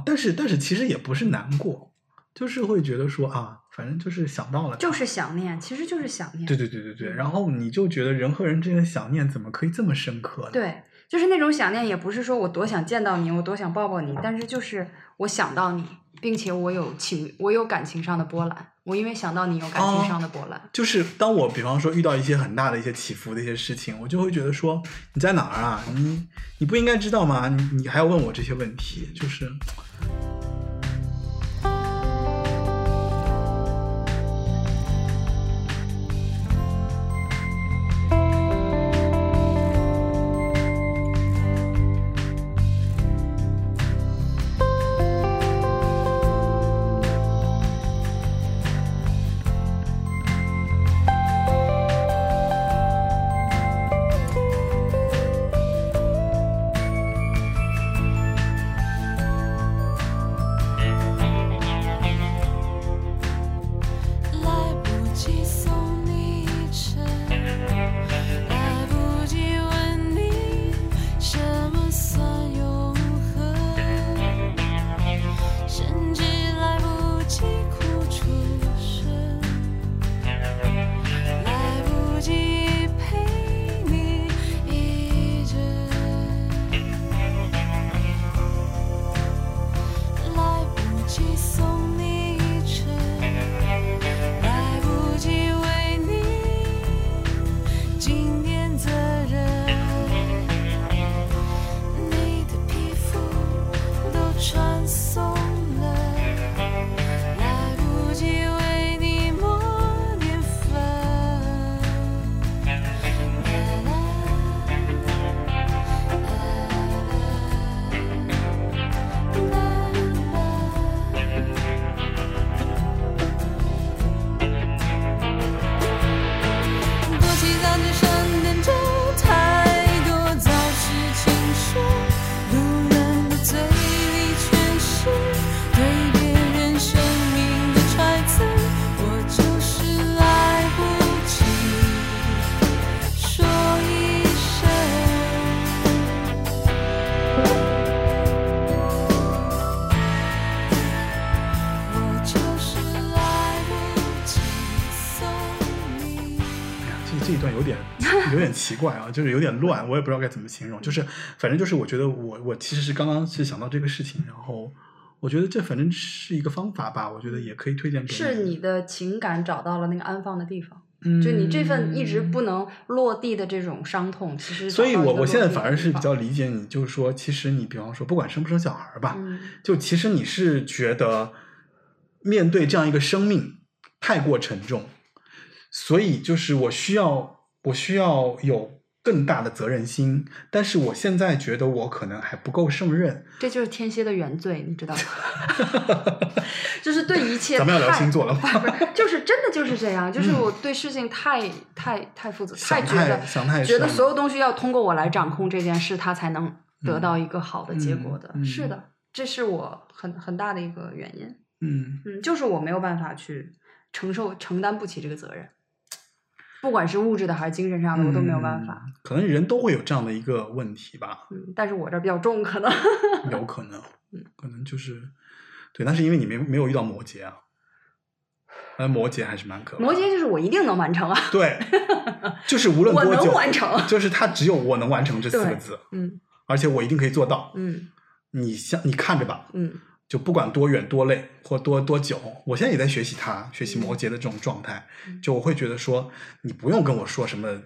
Speaker 1: 但是但是其实也不是难过，就是会觉得说啊，反正就是想到了，
Speaker 2: 就是想念，其实就是想念。
Speaker 1: 对对对对对，
Speaker 2: 嗯。
Speaker 1: 然后你就觉得人和人之间的想念怎么可以这么深刻呢？
Speaker 2: 对，就是那种想念，也不是说我多想见到你，我多想抱抱你，但是就是我想到你，并且我有情，我有感情上的波澜，我因为想到你有感情上的波澜。
Speaker 1: 就是当我比方说遇到一些很大的一些起伏的一些事情，我就会觉得说你在哪儿啊？你你不应该知道吗？你你还要问我这些问题，就是奇怪啊，就是有点乱，我也不知道该怎么形容。就是反正就是我觉得我我其实是刚刚是想到这个事情，然后我觉得这反正是一个方法吧，我觉得也可以推荐给
Speaker 2: 是你。的情感找到了那个安放的地方，
Speaker 1: 嗯。
Speaker 2: 就你这份一直不能落地的这种伤痛，其实
Speaker 1: 所以我，我现在反而是比较理解你，就是说，其实你比方说，不管生不生小孩儿吧，
Speaker 2: 嗯。
Speaker 1: 就其实你是觉得面对这样一个生命太过沉重，所以就是我需要我需要有更大的责任心，但是我现在觉得我可能还不够胜任。
Speaker 2: 这就是天蝎的原罪，你知道吗？(laughs) 就是对一切
Speaker 1: 咱们要聊
Speaker 2: 太
Speaker 1: 星座了吗
Speaker 2: 不是，就是真的就是这样，就是我对事情太太太负责，
Speaker 1: 太
Speaker 2: 觉得
Speaker 1: 太想太
Speaker 2: 觉得
Speaker 1: 深
Speaker 2: 所有东西要通过我来掌控这件事，它才能得到一个好的结果的。是的，这是我很很大的一个原因。
Speaker 1: 嗯
Speaker 2: 嗯，就是我没有办法去承受承担不起这个责任，不管是物质的还是精神上的，我都没有办法。
Speaker 1: 嗯可能人都会有这样的一个问题吧，
Speaker 2: 嗯，但是我这比较重，可能。(laughs)
Speaker 1: 有可能，
Speaker 2: 嗯
Speaker 1: 可能就是对，那是因为你没没有遇到摩羯啊。呃，摩羯还是蛮可怕的。
Speaker 2: 摩羯就是我一定能完成啊，
Speaker 1: 对，(laughs) 就是无论
Speaker 2: 我
Speaker 1: 多久，
Speaker 2: 能完成
Speaker 1: 就是他只有我能完成这四个字，
Speaker 2: 嗯
Speaker 1: 而且我一定可以做到。
Speaker 2: 嗯
Speaker 1: 你像你看着吧，
Speaker 2: 嗯
Speaker 1: 就不管多远多累或多多久，我现在也在学习它，学习摩羯的这种状态。
Speaker 2: 嗯
Speaker 1: 就我会觉得说，你不用跟我说什么，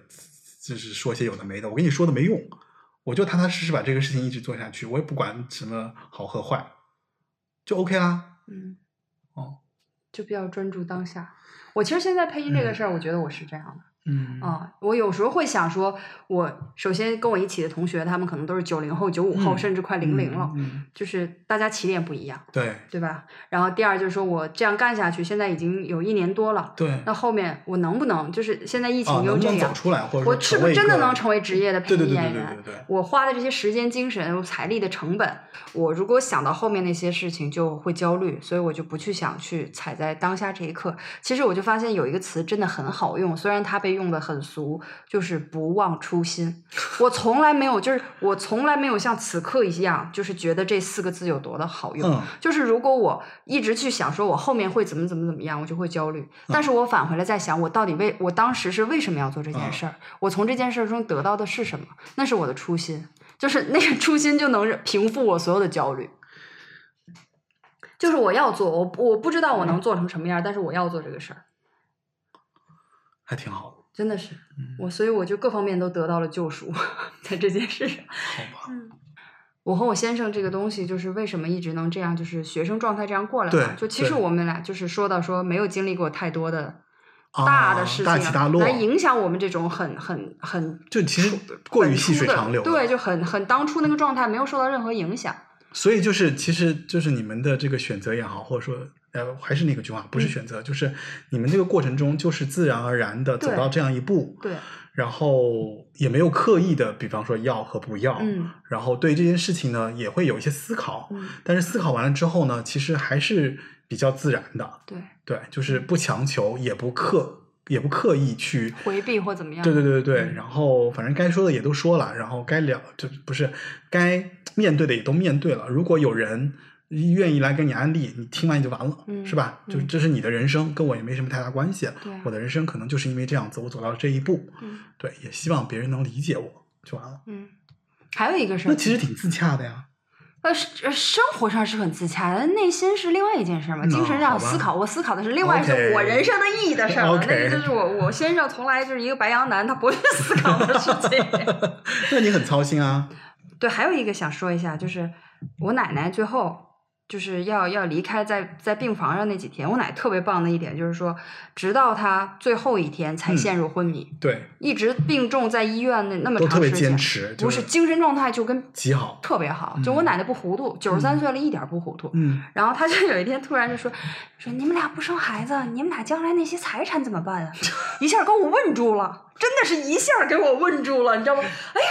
Speaker 1: 就是说些有的没的，我跟你说的没用，我就踏踏实实把这个事情一直做下去，我也不管什么好和坏，就 OK 啦。
Speaker 2: 嗯，
Speaker 1: 哦，
Speaker 2: 就比较专注当下。我其实现在配音这个事儿，我觉得我是这样的。
Speaker 1: 嗯
Speaker 2: 啊，我有时候会想说，我首先跟我一起的同学，他们可能都是九零后、九五后，
Speaker 1: 嗯
Speaker 2: 甚至快零零了，
Speaker 1: 嗯，嗯
Speaker 2: 就是大家起点不一样，
Speaker 1: 对
Speaker 2: 对吧？然后第二就是说我这样干下去，现在已经有一年多了，
Speaker 1: 对。
Speaker 2: 那后面我能不能就是现在疫
Speaker 1: 啊，
Speaker 2: 情又这样
Speaker 1: 能能走，出来，或者
Speaker 2: 我是不是真的能成为职业的配音演员？我花的这些时间、精神、财力的成本，我如果想到后面那些事情，就会焦虑，所以我就不去想去踩在当下这一刻。其实我就发现有一个词真的很好用，虽然它被用的很俗，就是不忘初心。我从来没有，就是我从来没有像此刻一样，就是觉得这四个字有多的好用。
Speaker 1: 嗯
Speaker 2: 就是如果我一直去想说我后面会怎么怎么怎么样，我就会焦虑。但是我返回来再想，我到底为我当时是为什么要做这件事儿？我从这件事儿中得到的是什么？那是我的初心，就是那个初心就能平复我所有的焦虑。就是我要做，我我不知道我能做成什么样，但是我要做这个事儿，
Speaker 1: 还挺好的，
Speaker 2: 真的是
Speaker 1: 嗯
Speaker 2: 我，所以我就各方面都得到了救赎，在这件事上。
Speaker 1: 好吧，
Speaker 2: 我和我先生这个东西，就是为什么一直能这样，就是学生状态这样过来嘛。就其实我们俩就是说到说没有经历过太多的
Speaker 1: 啊
Speaker 2: 大的事情、
Speaker 1: 大起大落
Speaker 2: 来影响我们这种很很很
Speaker 1: 就其实过于细水长流
Speaker 2: 对，就很很当初那个状态没有受到任何影响。
Speaker 1: 所以就是，其实就是你们的这个选择也好，或者说，呃，还是那个句话，不是
Speaker 2: 嗯。
Speaker 1: 选择，就是你们这个过程中，就是自然而然的走到这样一步，
Speaker 2: 对，
Speaker 1: 然后也没有刻意的，比方说要和不要，
Speaker 2: 嗯。
Speaker 1: 然后对这件事情呢，也会有一些思考，
Speaker 2: 嗯，
Speaker 1: 但是思考完了之后呢，其实还是比较自然的，
Speaker 2: 对，
Speaker 1: 对，就是不强求，也不刻，也不刻意去
Speaker 2: 回避或怎么样？
Speaker 1: 对对对对对，
Speaker 2: 嗯。
Speaker 1: 然后反正该说的也都说了，然后该聊就不是该面对的也都面对了。如果有人愿意来跟你安利，你听完也就完了，
Speaker 2: 嗯
Speaker 1: 是吧？就
Speaker 2: 嗯
Speaker 1: 这是你的人生，跟我也没什么太大关系。
Speaker 2: 对
Speaker 1: 我的人生可能就是因为这样子，我走到了这一步。
Speaker 2: 嗯
Speaker 1: 对，也希望别人能理解我就完了。
Speaker 2: 嗯，还有一个事儿，
Speaker 1: 那其实挺自洽的呀。
Speaker 2: 呃，生活上是很自洽的，内心是另外一件事儿嘛。
Speaker 1: 嗯
Speaker 2: 精神上思考，我思考的是另外
Speaker 1: OK
Speaker 2: 是我人生的意义的事儿嘛。那个就是我我先生从来就是一个白羊男，他不去思考的事情。(laughs)
Speaker 1: 那你很操心啊。
Speaker 2: 对，还有一个想说一下，就是我奶奶最后就是要要离开在在病房上那几天，我奶特别棒的一点就是说，直到她最后一天才
Speaker 1: 嗯
Speaker 2: 陷入昏迷，
Speaker 1: 对，
Speaker 2: 一直病重在医院那那么
Speaker 1: 都特别
Speaker 2: 长时间，
Speaker 1: 坚持，
Speaker 2: 不
Speaker 1: 就是
Speaker 2: 精神状态就跟
Speaker 1: 极好。
Speaker 2: 特别好。就我
Speaker 1: 嗯
Speaker 2: 奶奶不糊涂，九十三岁了一点不糊涂。
Speaker 1: 嗯，
Speaker 2: 然后她就有一天突然就说说你们俩不生孩子，你们俩将来那些财产怎么办啊？一下给我问住了，真的是一下给我问住了，你知道吗？哎，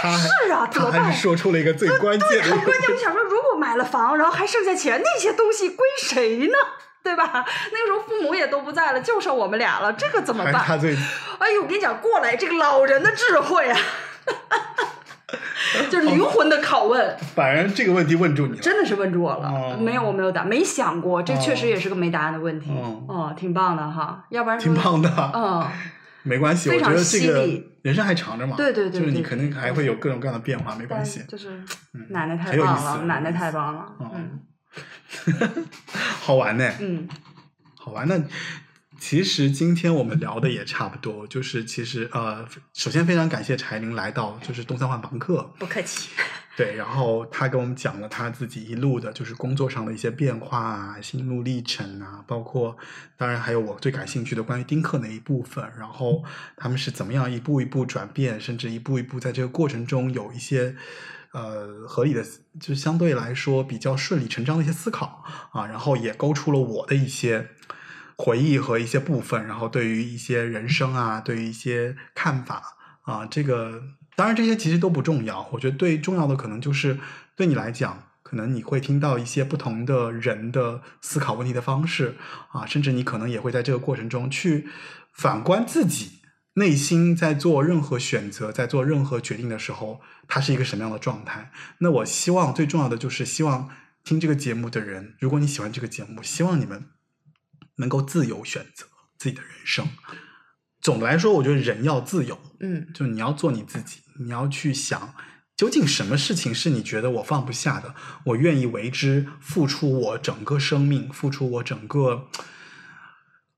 Speaker 2: 是啊，怎么办
Speaker 1: 他还是？说出了一个最关键的
Speaker 2: 很关键，我想说，(laughs) 如果买了房，然后还剩下钱，那些东西归谁呢？(laughs) 对吧？那个时候父母也都不在了，就剩我们俩了，这个怎么办？
Speaker 1: 他最
Speaker 2: 哎呦，我跟你讲，过来这个老人的智慧啊，(laughs) 就是灵魂的拷问，
Speaker 1: 反正这个问题问住你了。
Speaker 2: 真的是问住我了。
Speaker 1: 哦
Speaker 2: 没有，我没有答，没想过，这确实也是个没答案的问题。
Speaker 1: 哦
Speaker 2: 哦，挺棒的哈，要不然
Speaker 1: 挺棒的。
Speaker 2: 嗯，
Speaker 1: 没关系，我觉得这个人生还长着嘛。
Speaker 2: 对对对
Speaker 1: 就是你肯定还会有各种各样的变化，没关系。
Speaker 2: 就是
Speaker 1: 嗯
Speaker 2: 奶奶太棒了，奶奶太棒了。
Speaker 1: 哦
Speaker 2: 嗯 (laughs)
Speaker 1: 好玩呢，
Speaker 2: 嗯
Speaker 1: 好玩。那其实今天我们聊的也差不多，就是其实呃，首先非常感谢柴玲来到就是东三环房客，
Speaker 2: 不客气。(laughs)
Speaker 1: 对，然后他跟我们讲了他自己一路的，就是工作上的一些变化啊、心路历程啊，包括当然还有我最感兴趣的关于丁克那一部分，然后他们是怎么样一步一步转变，甚至一步一步在这个过程中有一些呃合理的，就相对来说比较顺理成章的一些思考啊，然后也勾出了我的一些。回忆和一些部分，然后对于一些人生啊，对于一些看法啊，这个当然这些其实都不重要。我觉得最重要的可能就是对你来讲，可能你会听到一些不同的人的思考问题的方式啊，甚至你可能也会在这个过程中去反观自己内心在做任何选择、在做任何决定的时候，它是一个什么样的状态。那我希望最重要的就是希望听这个节目的人，如果你喜欢这个节目，希望你们能够自由选择。自己的人生。总的来说，我觉得人要自由，
Speaker 2: 嗯
Speaker 1: 就你要做你自己，你要去想，究竟什么事情是你觉得我放不下的，我愿意为之付出我整个生命，付出我整个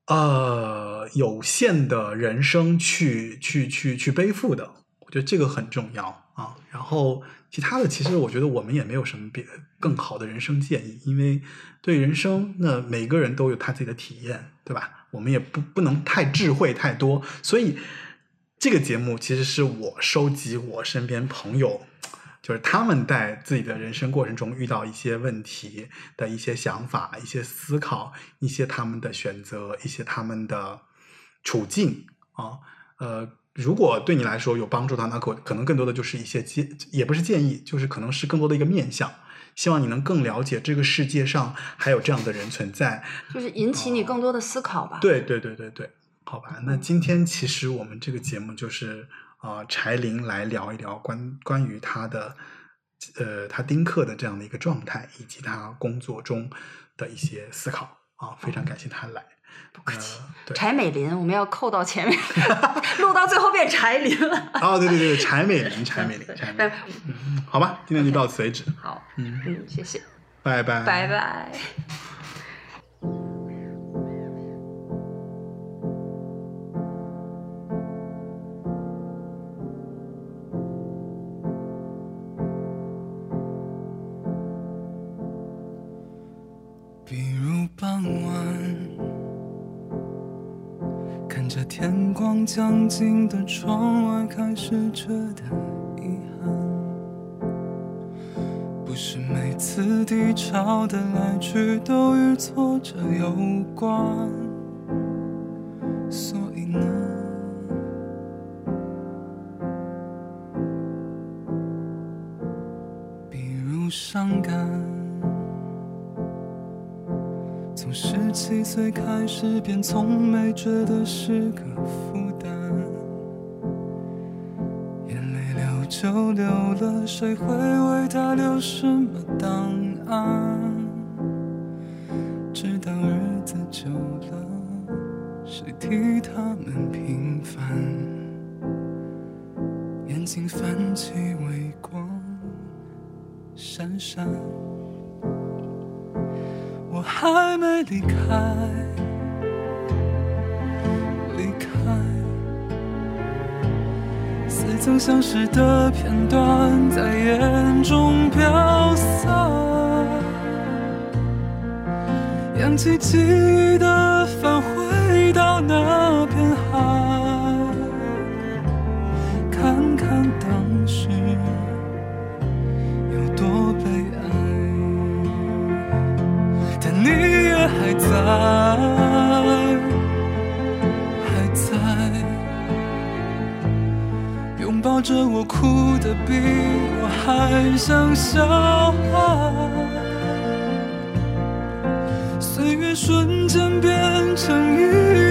Speaker 1: 呃有限的人生去去去去背负的。我觉得这个很重要啊。然后其他的，其实我觉得我们也没有什么别更好的人生建议，因为对人生，那每个人都有他自己的体验，对吧？我们也不不能太智慧太多，所以这个节目其实是我收集我身边朋友，就是他们在自己的人生过程中遇到一些问题的一些想法、一些思考、一些他们的选择、一些他们的处境啊，呃。如果对你来说有帮助的话，那可可能更多的就是一些建，也不是建议，就是可能是更多的一个面向。希望你能更了解这个世界上还有这样的人存在。
Speaker 2: 就是引起你更多的思考吧。
Speaker 1: 对对对对对，好吧。那今天其实我们这个节目就是啊、呃柴玲来聊一聊关关于他的呃他丁克的这样的一个状态，以及他工作中的一些思考啊，非常感谢他来。
Speaker 2: 不客气。柴美林，我们要扣到前面，(laughs) 录到最后变柴林了。(laughs)
Speaker 1: 哦，对对对，柴美林，(laughs) 柴美林，柴美林。嗯，好吧，今天就到此为止，
Speaker 2: 好，
Speaker 1: 嗯，
Speaker 2: 嗯，谢谢，
Speaker 1: 拜拜，
Speaker 2: 拜拜。
Speaker 3: 静的窗外，开始觉得遗憾。不是每次低潮的来去都与挫折有关，所以呢，比如伤感。从十七岁开始，便从没觉得是个负就留了，谁会为他留什么档案？直到日子久了，谁替他们平凡？眼睛泛起微光，闪闪。我还没离开，相识的片段在眼中飘散，扬起记忆着我，哭得比我还像小孩。岁月瞬间变成一